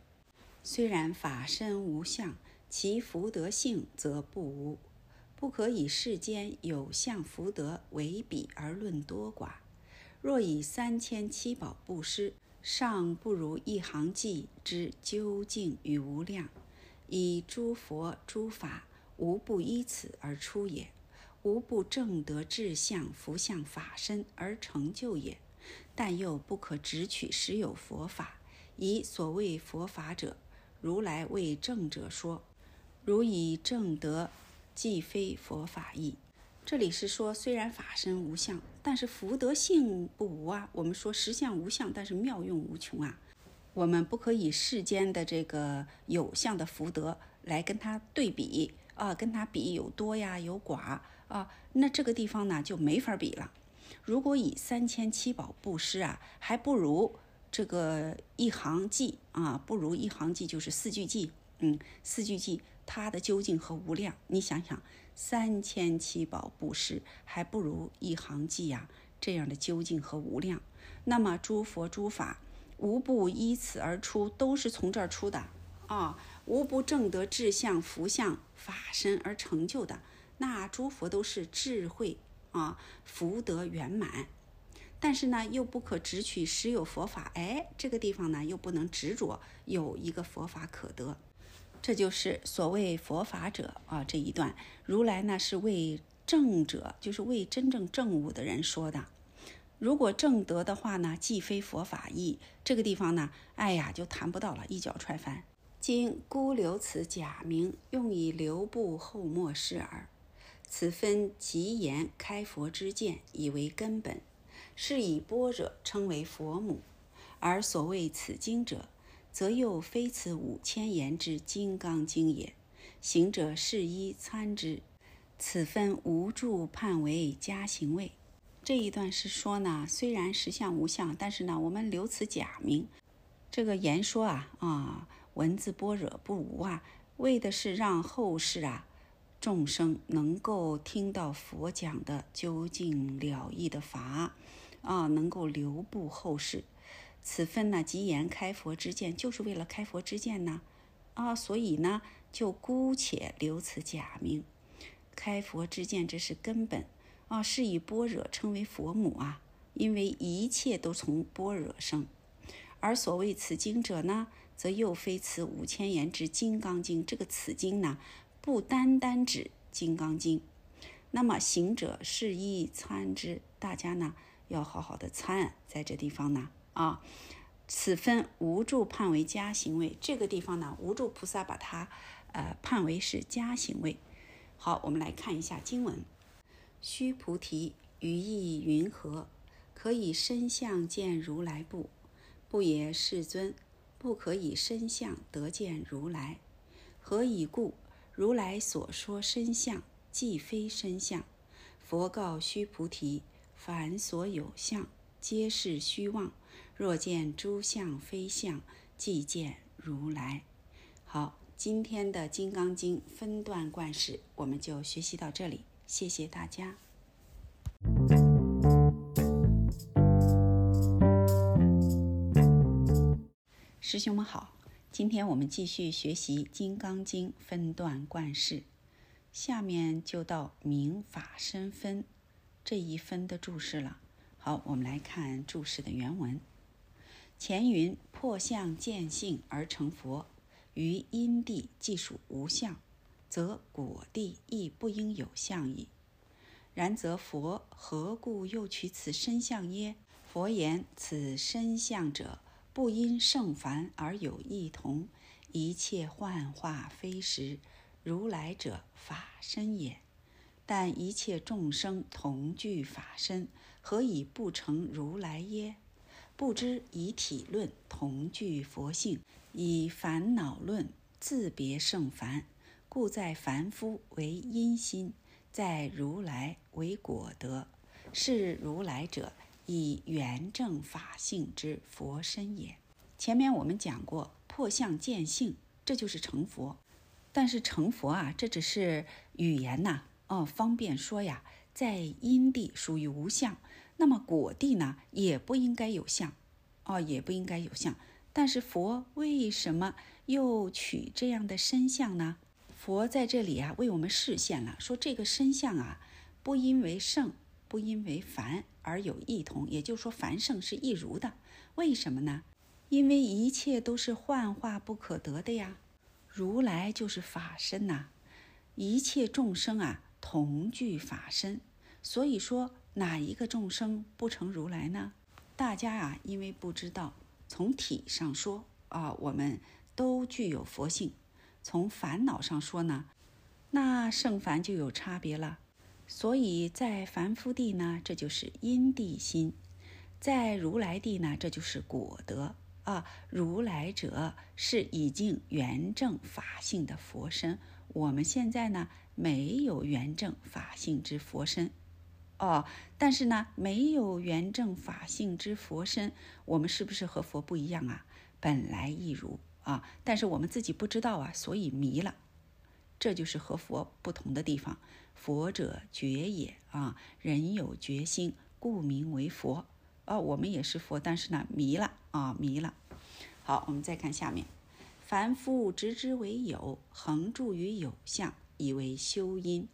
虽然法身无相，其福德性则不无。不可以世间有相福德为比而论多寡。若以三千七宝布施，尚不如一行偈之究竟与无量。以诸佛诸法，无不依此而出也，无不正得智相福相法身而成就也。但又不可只取实有佛法，以所谓佛法者。如来为正者说，如以正德，既非佛法意。这里是说，虽然法身无相，但是福德性不无啊。我们说实相无相，但是妙用无穷啊。我们不可以世间的这个有相的福德来跟它对比啊，跟它比有多呀，有寡啊，那这个地方呢就没法比了。如果以三千七宝布施啊，还不如。这个一行记啊，不如一行记，就是四句记。嗯，四句记它的究竟和无量，你想想，三千七宝布施还不如一行记呀，这样的究竟和无量。那么诸佛诸法无不依此而出，都是从这儿出的啊，无不正得智相、福相、法身而成就的。那诸佛都是智慧啊，福德圆满。但是呢，又不可只取实有佛法，哎，这个地方呢，又不能执着有一个佛法可得，这就是所谓佛法者啊。这一段，如来呢是为正者，就是为真正正悟的人说的。如果正得的话呢，既非佛法意，这个地方呢，哎呀，就谈不到了，一脚踹翻。今孤留此假名，用以留步后末世耳。此分极言开佛之见，以为根本。是以般若称为佛母，而所谓此经者，则又非此五千言之金刚经也。行者是一参之，此分无助判为加行位。这一段是说呢，虽然实相无相，但是呢，我们留此假名。这个言说啊啊，文字般若不无啊，为的是让后世啊众生能够听到佛讲的究竟了义的法。啊，能够留步后世，此分呢，即言开佛之见，就是为了开佛之见呢。啊，所以呢，就姑且留此假名。开佛之见，这是根本啊，是以般若称为佛母啊，因为一切都从般若生。而所谓此经者呢，则又非此五千言之金刚经。这个此经呢，不单单指金刚经。那么行者是亦参之，大家呢？要好好的参，在这地方呢，啊，此分无助判为加行位。这个地方呢，无助菩萨把它，呃，判为是加行位。好，我们来看一下经文：须菩提，于意云何？可以身相见如来不？不也，世尊，不可以身相得见如来。何以故？如来所说身相，既非身相。佛告须菩提。凡所有相，皆是虚妄。若见诸相非相，即见如来。好，今天的《金刚经》分段贯释，我们就学习到这里。谢谢大家，师兄们好。今天我们继续学习《金刚经》分段贯释，下面就到明法身分。这一分的注释了。好，我们来看注释的原文。前云破相见性而成佛，于因地既属无相，则果地亦不应有相矣。然则佛何故又取此身相耶？佛言：此身相者，不因圣凡而有异同，一切幻化非实，如来者法身也。但一切众生同具法身，何以不成如来耶？不知以体论同具佛性，以烦恼论自别圣凡，故在凡夫为因心，在如来为果德。是如来者，以圆正法性之佛身也。前面我们讲过，破相见性，这就是成佛。但是成佛啊，这只是语言呐，哦，方便说呀，在因地属于无相，那么果地呢，也不应该有相，哦，也不应该有相。但是佛为什么又取这样的身相呢？佛在这里啊，为我们示现了，说这个身相啊，不因为圣，不因为凡而有异同，也就是说，凡圣是一如的。为什么呢？因为一切都是幻化不可得的呀。如来就是法身呐，一切众生啊同具法身，所以说哪一个众生不成如来呢？大家啊，因为不知道，从体上说啊，我们都具有佛性；从烦恼上说呢，那圣凡就有差别了。所以在凡夫地呢，这就是因地心；在如来地呢，这就是果德。啊，如来者是已经圆正法性的佛身，我们现在呢没有圆正法性之佛身，哦，但是呢没有圆正法性之佛身，我们是不是和佛不一样啊？本来亦如啊，但是我们自己不知道啊，所以迷了，这就是和佛不同的地方。佛者觉也啊，人有觉心，故名为佛。哦，我们也是佛，但是呢，迷了啊，迷了。好，我们再看下面，凡夫执之为有，恒住于有相，以为修因；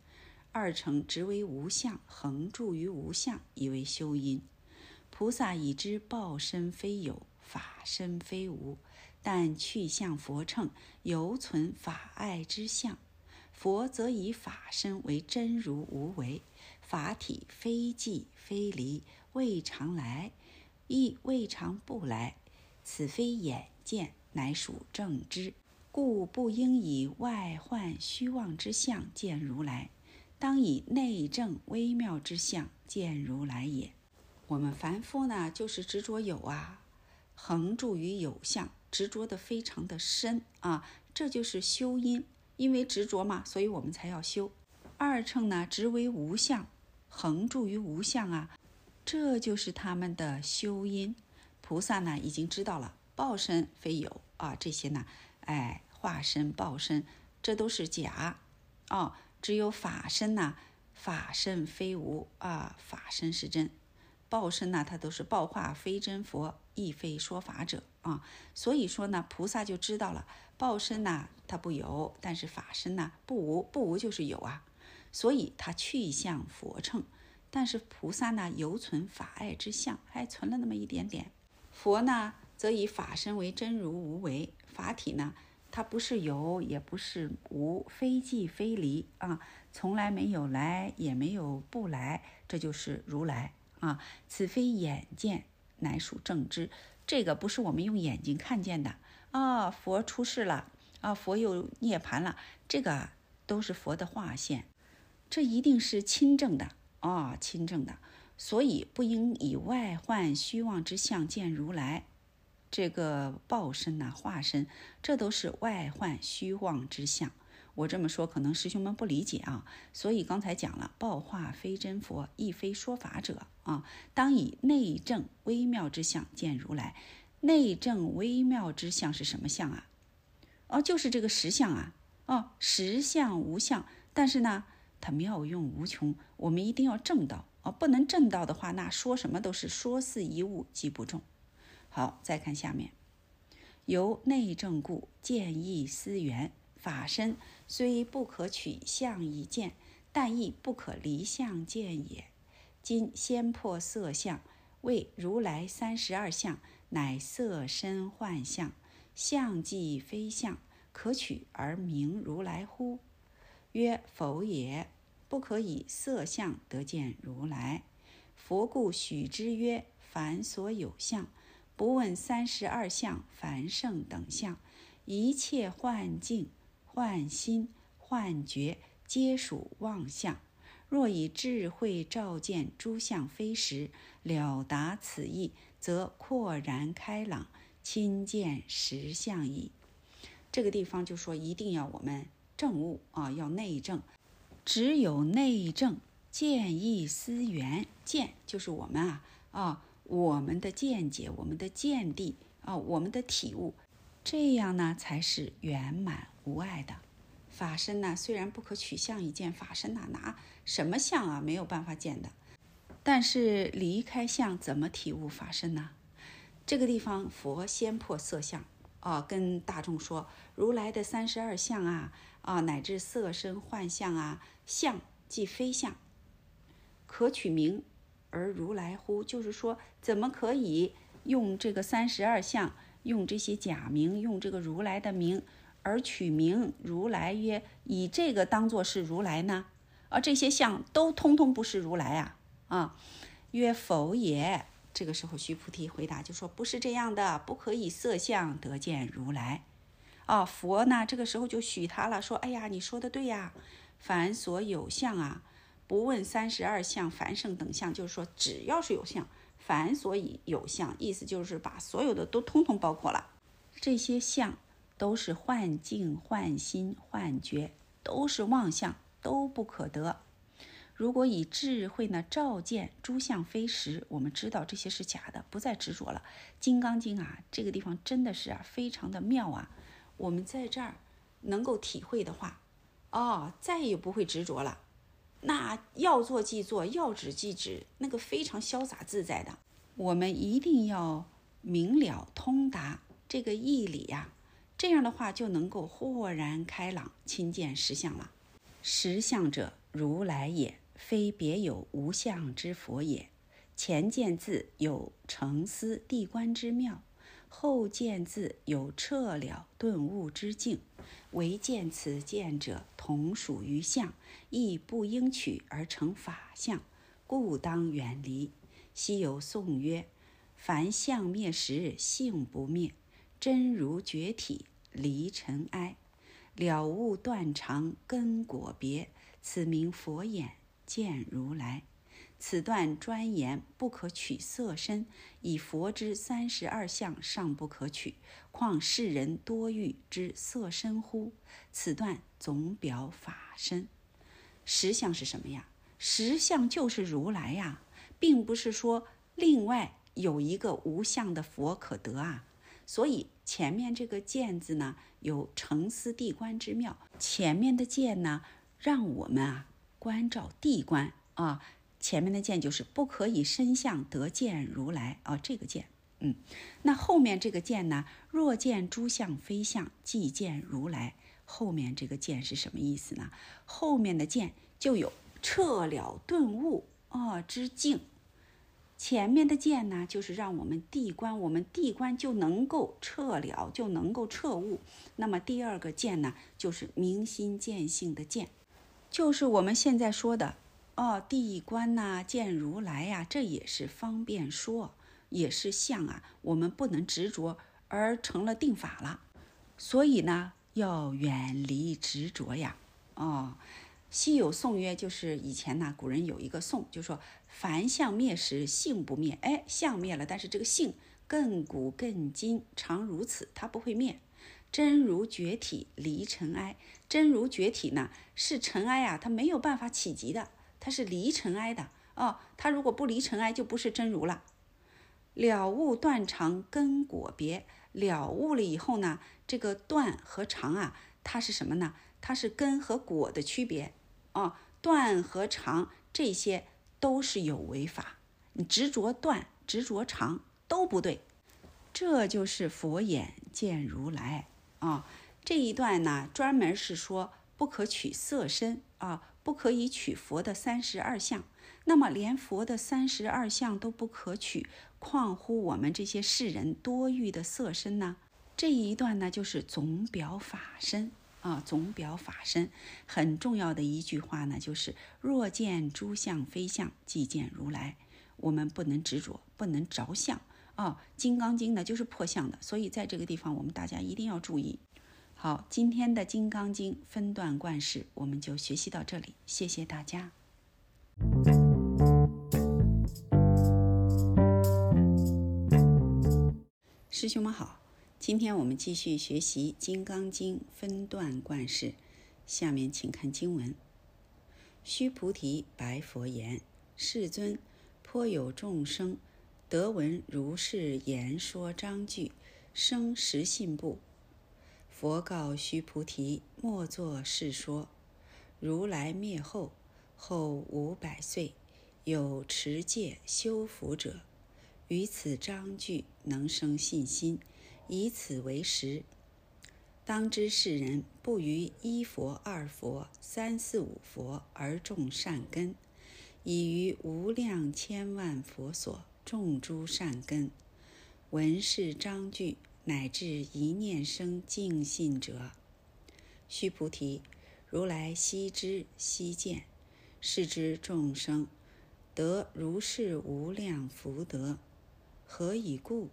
二乘执为无相，恒住于无相，以为修因。菩萨已知报身非有，法身非无，但去向佛乘，犹存法爱之相。佛则以法身为真如无为，法体非寂非离。未尝来，亦未尝不来。此非眼见，乃属正知。故不应以外幻虚妄之相见如来，当以内证微妙之相见如来也。我们凡夫呢，就是执着有啊，恒住于有相，执着的非常的深啊，这就是修因。因为执着嘛，所以我们才要修。二乘呢，执为无相，恒住于无相啊。这就是他们的修因，菩萨呢已经知道了报身非有啊，这些呢，哎，化身、报身，这都是假，哦，只有法身呐，法身非无啊，法身是真，报身呢，它都是报化非真佛，亦非说法者啊，所以说呢，菩萨就知道了报身呐，它不有，但是法身呢不无，不无就是有啊，所以他去向佛乘。但是菩萨呢，犹存法爱之相，还存了那么一点点。佛呢，则以法身为真如无为，法体呢，它不是有，也不是无，非即非离啊，从来没有来，也没有不来，这就是如来啊。此非眼见，乃属正知。这个不是我们用眼睛看见的啊。佛出世了啊，佛又涅槃了，这个都是佛的化现，这一定是亲证的。啊，亲正的，所以不应以外幻虚妄之相见如来。这个报身呐，化身，这都是外幻虚妄之相。我这么说，可能师兄们不理解啊。所以刚才讲了，报化非真佛，亦非说法者啊。当以内证微妙之相见如来。内证微妙之相是什么相啊？哦，就是这个实相啊。哦，实相无相，但是呢？它妙用无穷，我们一定要正道啊！不能正道的话，那说什么都是说似一物，即不中。好，再看下面，由内证故，见异思源，法身虽不可取相以见，但亦不可离相见也。今先破色相，为如来三十二相，乃色身幻相，相即非相，可取而名如来乎？曰否也，不可以色相得见如来。佛故许之曰：凡所有相，不问三十二相、凡圣等相，一切幻境、幻心、幻觉，皆属妄相。若以智慧照见诸相非实，了达此意，则豁然开朗，亲见实相矣。这个地方就说，一定要我们。正悟啊，要内证，只有内证，见异思源，见就是我们啊啊，我们的见解，我们的见地啊，我们的体悟，这样呢才是圆满无碍的。法身呢，虽然不可取相一见，法身哪拿什么相啊？没有办法见的。但是离开相，怎么体悟法身呢？这个地方，佛先破色相啊，跟大众说，如来的三十二相啊，啊，乃至色身幻象啊，相即非相，可取名而如来乎？就是说，怎么可以？用这个三十二相，用这些假名，用这个如来的名而取名如来曰：以这个当做是如来呢？而这些相都通通不是如来啊！啊，曰否也。这个时候，须菩提回答就说：不是这样的，不可以色相得见如来。啊，佛呢，这个时候就许他了，说：哎呀，你说的对呀，凡所有相啊，不问三十二相、凡圣等相，就是说，只要是有相。凡所以有相，意思就是把所有的都通通包括了。这些相都是幻境、幻心、幻觉，都是妄相，都不可得。如果以智慧呢照见诸相非实，我们知道这些是假的，不再执着了。《金刚经》啊，这个地方真的是啊，非常的妙啊。我们在这儿能够体会的话，哦，再也不会执着了。那要做即做，要止即止，那个非常潇洒自在的。我们一定要明了通达这个义理呀，这样的话就能够豁然开朗，亲见实相了。实相者，如来也，非别有无相之佛也。前见字有成思地观之妙，后见字有彻了顿悟之境。唯见此见者，同属于相，亦不应取而成法相，故当远离。昔有颂曰：“凡相灭时，性不灭。真如觉体，离尘埃，了悟断肠，根果别。此名佛眼见如来。此段专言不可取色身，以佛之三十二相尚不可取，况世人多欲之色身乎？此段总表法身。实相是什么呀？实相就是如来呀，并不是说另外有一个无相的佛可得啊。所以前面这个见字呢，有成思地观之妙。前面的见呢，让我们啊关照地观啊。前面的见就是不可以身相得见如来啊，这个见，嗯，那后面这个见呢？若见诸相非相，即见如来。后面这个见是什么意思呢？后面的见就有彻了顿悟啊之境。前面的见呢，就是让我们地观，我们地观就能够彻了，就能够彻悟。那么第二个见呢，就是明心见性的见，就是我们现在说的。哦，地观呐，见如来呀，这也是方便说，也是相啊。我们不能执着而成了定法了，所以呢，要远离执着呀。哦，昔有颂曰，就是以前呢，古人有一个颂，就说凡相灭时，性不灭。哎，相灭了，但是这个性亘古亘今常如此，它不会灭。真如觉体离尘埃，真如觉体呢，是尘埃啊，它没有办法企及的。它是离尘埃的哦，它如果不离尘埃，就不是真如了。了悟断肠根果别，了悟了以后呢，这个断和肠啊，它是什么呢？它是根和果的区别啊。断和肠这些都是有为法，你执着断、执着肠都不对。这就是佛眼见如来啊。这一段呢，专门是说不可取色身啊。不可以取佛的三十二相，那么连佛的三十二相都不可取，况乎我们这些世人多欲的色身呢？这一段呢，就是总表法身啊，总表法身很重要的一句话呢，就是若见诸相非相，即见如来。我们不能执着，不能着相啊。《金刚经》呢，就是破相的，所以在这个地方，我们大家一定要注意。好，今天的《金刚经》分段贯式，我们就学习到这里。谢谢大家，师兄们好。今天我们继续学习《金刚经》分段贯式，下面请看经文：须菩提白佛言：“世尊，颇有众生得闻如是言说章句，生实信不？佛告须菩提：莫作是说。如来灭后，后五百岁，有持戒修福者，于此章句能生信心，以此为实。当知世人不于一佛、二佛、三四五佛而种善根，已于无量千万佛所种诸善根。闻是章句，乃至一念生净信者，须菩提，如来悉知悉见，是知众生得如是无量福德，何以故？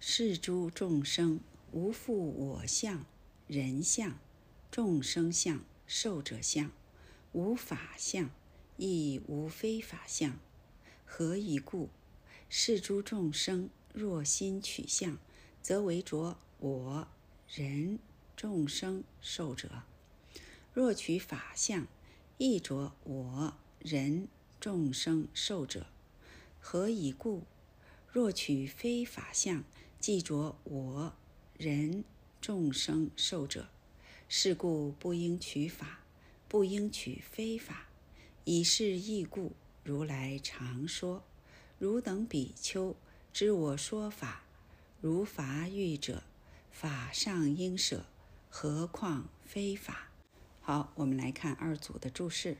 是诸众生无复我相、人相、众生相、寿者相，无法相，亦无非法相。何以故？是诸众生。若心取相，则为着我、人、众生、寿者；若取法相，亦着我、人、众生、寿者。何以故？若取非法相，即着我、人、众生、寿者。是故不应取法，不应取非法。以是义故，如来常说：汝等比丘。知我说法，如法欲者，法上应舍，何况非法？好，我们来看二组的注释。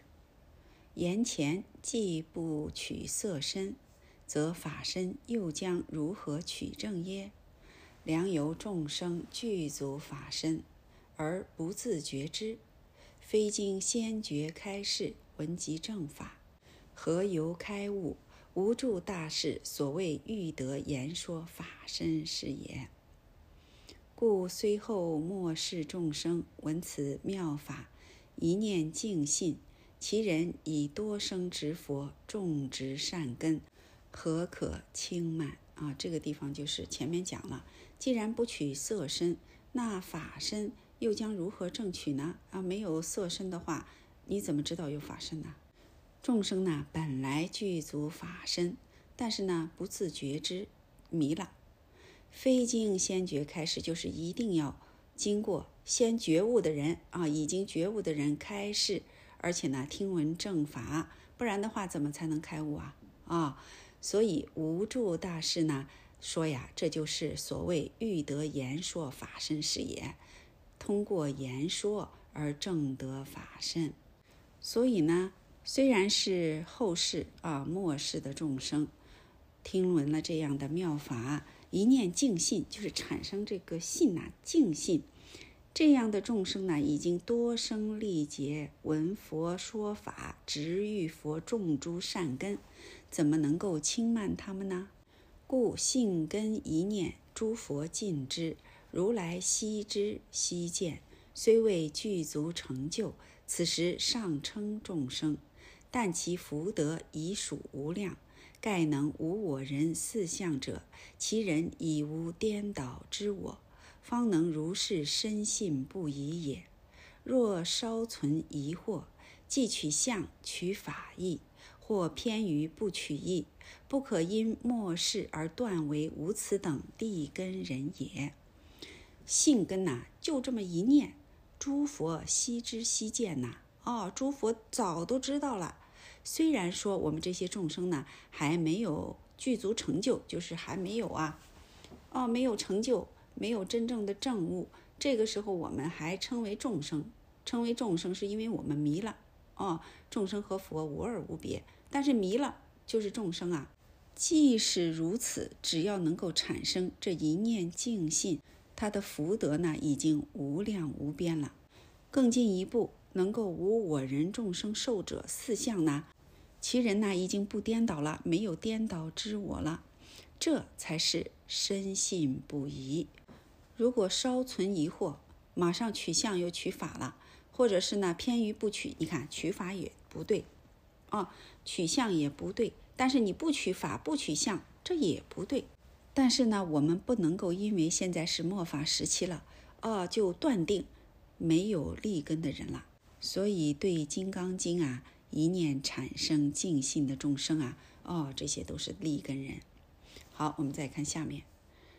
言前既不取色身，则法身又将如何取正耶？良由众生具足法身，而不自觉之，非经先觉开示，闻及正法，何由开悟？无助大事，所谓欲得言说法身是也。故虽后末世众生闻此妙法，一念净信，其人以多生执佛，种植善根，何可轻慢啊？这个地方就是前面讲了，既然不取色身，那法身又将如何正取呢？啊，没有色身的话，你怎么知道有法身呢？众生呢，本来具足法身，但是呢，不自觉知，迷了。非经先觉开始，就是一定要经过先觉悟的人啊，已经觉悟的人开示，而且呢，听闻正法，不然的话，怎么才能开悟啊？啊，所以无助大师呢说呀，这就是所谓欲得言说法身是也，通过言说而正得法身。所以呢。虽然是后世啊末世的众生，听闻了这样的妙法，一念净信，就是产生这个信呐，净信。这样的众生呢，已经多生历劫闻佛说法，直遇佛种诸善根，怎么能够轻慢他们呢？故信根一念，诸佛尽知，如来悉知悉见，虽未具足成就，此时尚称众生。但其福德已属无量，盖能无我人四相者，其人已无颠倒之我，方能如是深信不疑也。若稍存疑惑，即取相取法义，或偏于不取义，不可因末世而断为无此等地根人也。性根呐，就这么一念，诸佛悉知悉见呐。哦，诸佛早都知道了。虽然说我们这些众生呢，还没有具足成就，就是还没有啊，哦，没有成就，没有真正的正悟。这个时候我们还称为众生，称为众生是因为我们迷了。哦，众生和佛无二无别，但是迷了就是众生啊。即使如此，只要能够产生这一念净信，他的福德呢，已经无量无边了。更进一步。能够无我人众生寿者四相呢？其人呢已经不颠倒了，没有颠倒之我了，这才是深信不疑。如果稍存疑惑，马上取相又取法了，或者是呢偏于不取，你看取法也不对，啊，取相也不对，但是你不取法不取相，这也不对。但是呢，我们不能够因为现在是末法时期了，啊，就断定没有立根的人了。所以，对《金刚经》啊，一念产生净信的众生啊，哦，这些都是立根人。好，我们再看下面，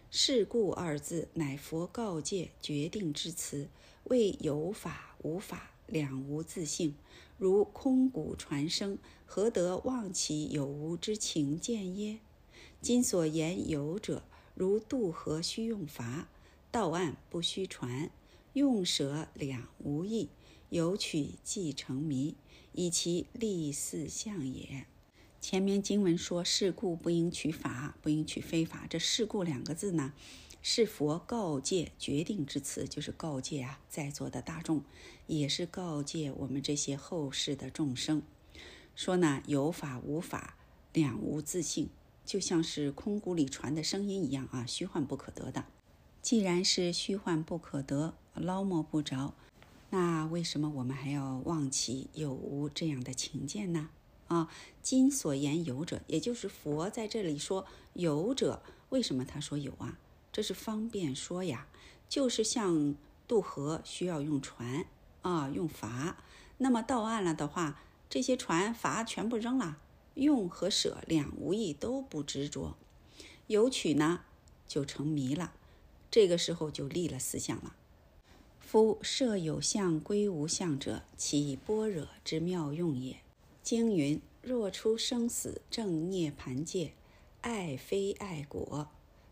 是故二字乃佛告诫决定之词，谓有法无法，两无自性。如空谷传声，何得忘其有无之情见耶？今所言有者，如渡河须用筏，到岸不须船，用舍两无异，有取即成迷，以其立四相也。前面经文说：“是故不应取法，不应取非法。”这“是故”两个字呢，是佛告诫决定之词，就是告诫啊，在座的大众，也是告诫我们这些后世的众生，说呢，有法无法，两无自性，就像是空谷里传的声音一样啊，虚幻不可得的。既然是虚幻不可得，捞摸不着，那为什么我们还要忘其有无这样的情见呢？啊，今所言有者，也就是佛在这里说有者，为什么他说有啊？这是方便说呀，就是像渡河需要用船啊，用筏，那么到岸了的话，这些船筏全部扔了，用和舍两无异，都不执着，有取呢就成迷了，这个时候就立了思想了。夫设有相归无相者，其般若之妙用也。经云：“若出生死正涅盘界，爱非爱果，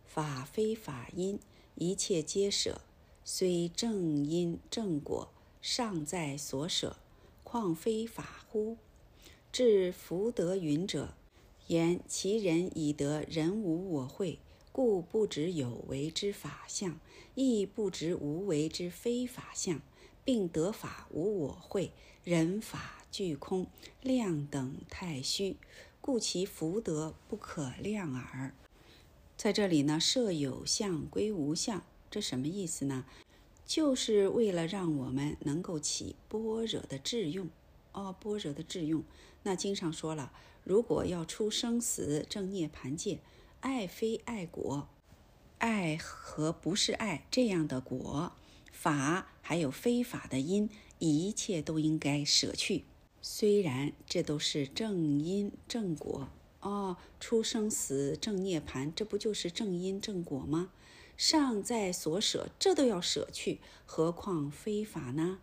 法非法因，一切皆舍。虽正因正果，尚在所舍，况非法乎？”至福德云者，言其人已得人无我慧，故不执有为之法相，亦不执无为之非法相，并得法无我慧，人法。具空量等太虚，故其福德不可量耳。在这里呢，设有相归无相，这什么意思呢？就是为了让我们能够起般若的智用哦，般若的智用。那经上说了，如果要出生死正涅盘界，爱非爱果，爱和不是爱这样的果，法还有非法的因，一切都应该舍去。虽然这都是正因正果哦，出生死正涅盘，这不就是正因正果吗？尚在所舍，这都要舍去，何况非法呢？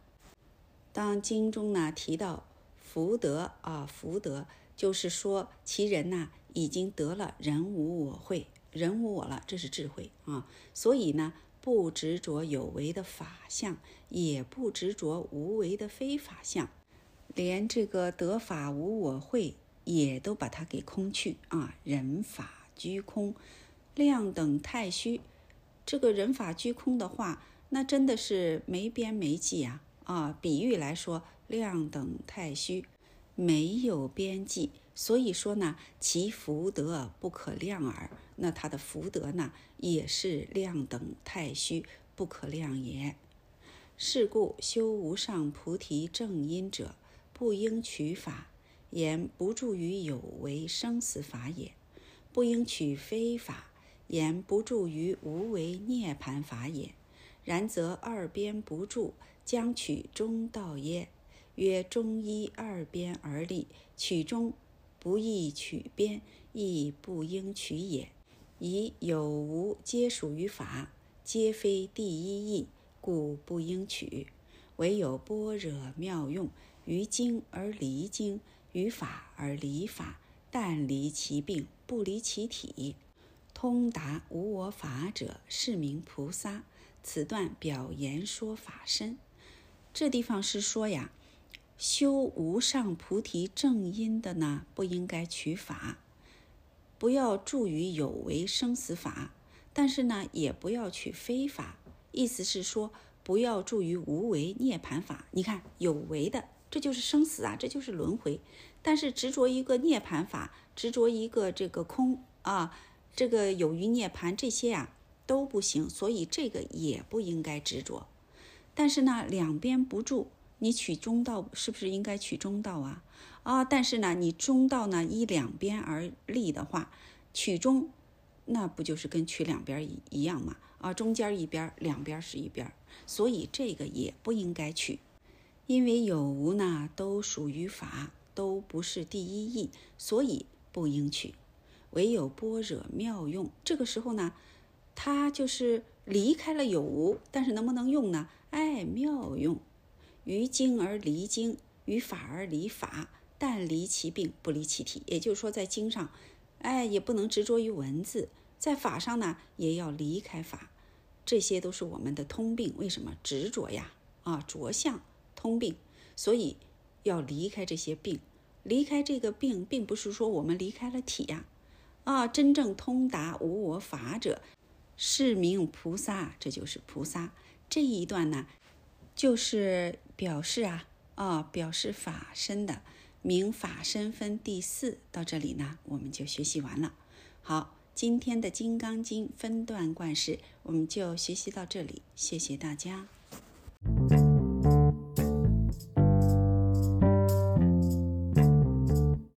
当经中呢提到福德啊，福德就是说其人呐已经得了人无我慧，人无我了，这是智慧啊，所以呢不执着有为的法相，也不执着无为的非法相。连这个得法无我会也都把它给空去啊！人法居空，量等太虚。这个人法居空的话，那真的是没边没际呀！啊，比喻来说，量等太虚，没有边际。所以说呢，其福德不可量耳。那他的福德呢，也是量等太虚，不可量也。是故修无上菩提正因者。不应取法，言不助于有为生死法也；不应取非法，言不助于无为涅盘法也。然则二边不助，将取中道耶？曰中医二边而立，取中不易取边，亦不应取也。以有无皆属于法，皆非第一义，故不应取。唯有般若妙用。于经而离经，于法而离法，但离其病，不离其体。通达无我法者，是名菩萨。此段表言说法身。这地方是说呀，修无上菩提正因的呢，不应该取法，不要助于有为生死法，但是呢，也不要取非法。意思是说，不要助于无为涅盘法。你看有为的。这就是生死啊，这就是轮回。但是执着一个涅盘法，执着一个这个空啊，这个有余涅盘这些呀都不行，所以这个也不应该执着。但是呢，两边不住，你取中道是不是应该取中道啊？啊，但是呢，你中道呢依两边而立的话，取中那不就是跟取两边一一样吗？啊，中间一边，两边是一边，所以这个也不应该取。因为有无呢，都属于法，都不是第一义，所以不应取。唯有般若妙用。这个时候呢，它就是离开了有无，但是能不能用呢？哎，妙用。于经而离经，于法而离法，但离其病，不离其体。也就是说，在经上，哎，也不能执着于文字；在法上呢，也要离开法。这些都是我们的通病。为什么执着呀？啊，着相通病，所以要离开这些病。离开这个病，并不是说我们离开了体呀。啊，真正通达无我法者，是名菩萨。这就是菩萨。这一段呢，就是表示啊，啊，表示法身的明法身分第四。到这里呢，我们就学习完了。好，今天的《金刚经》分段贯式，我们就学习到这里。谢谢大家。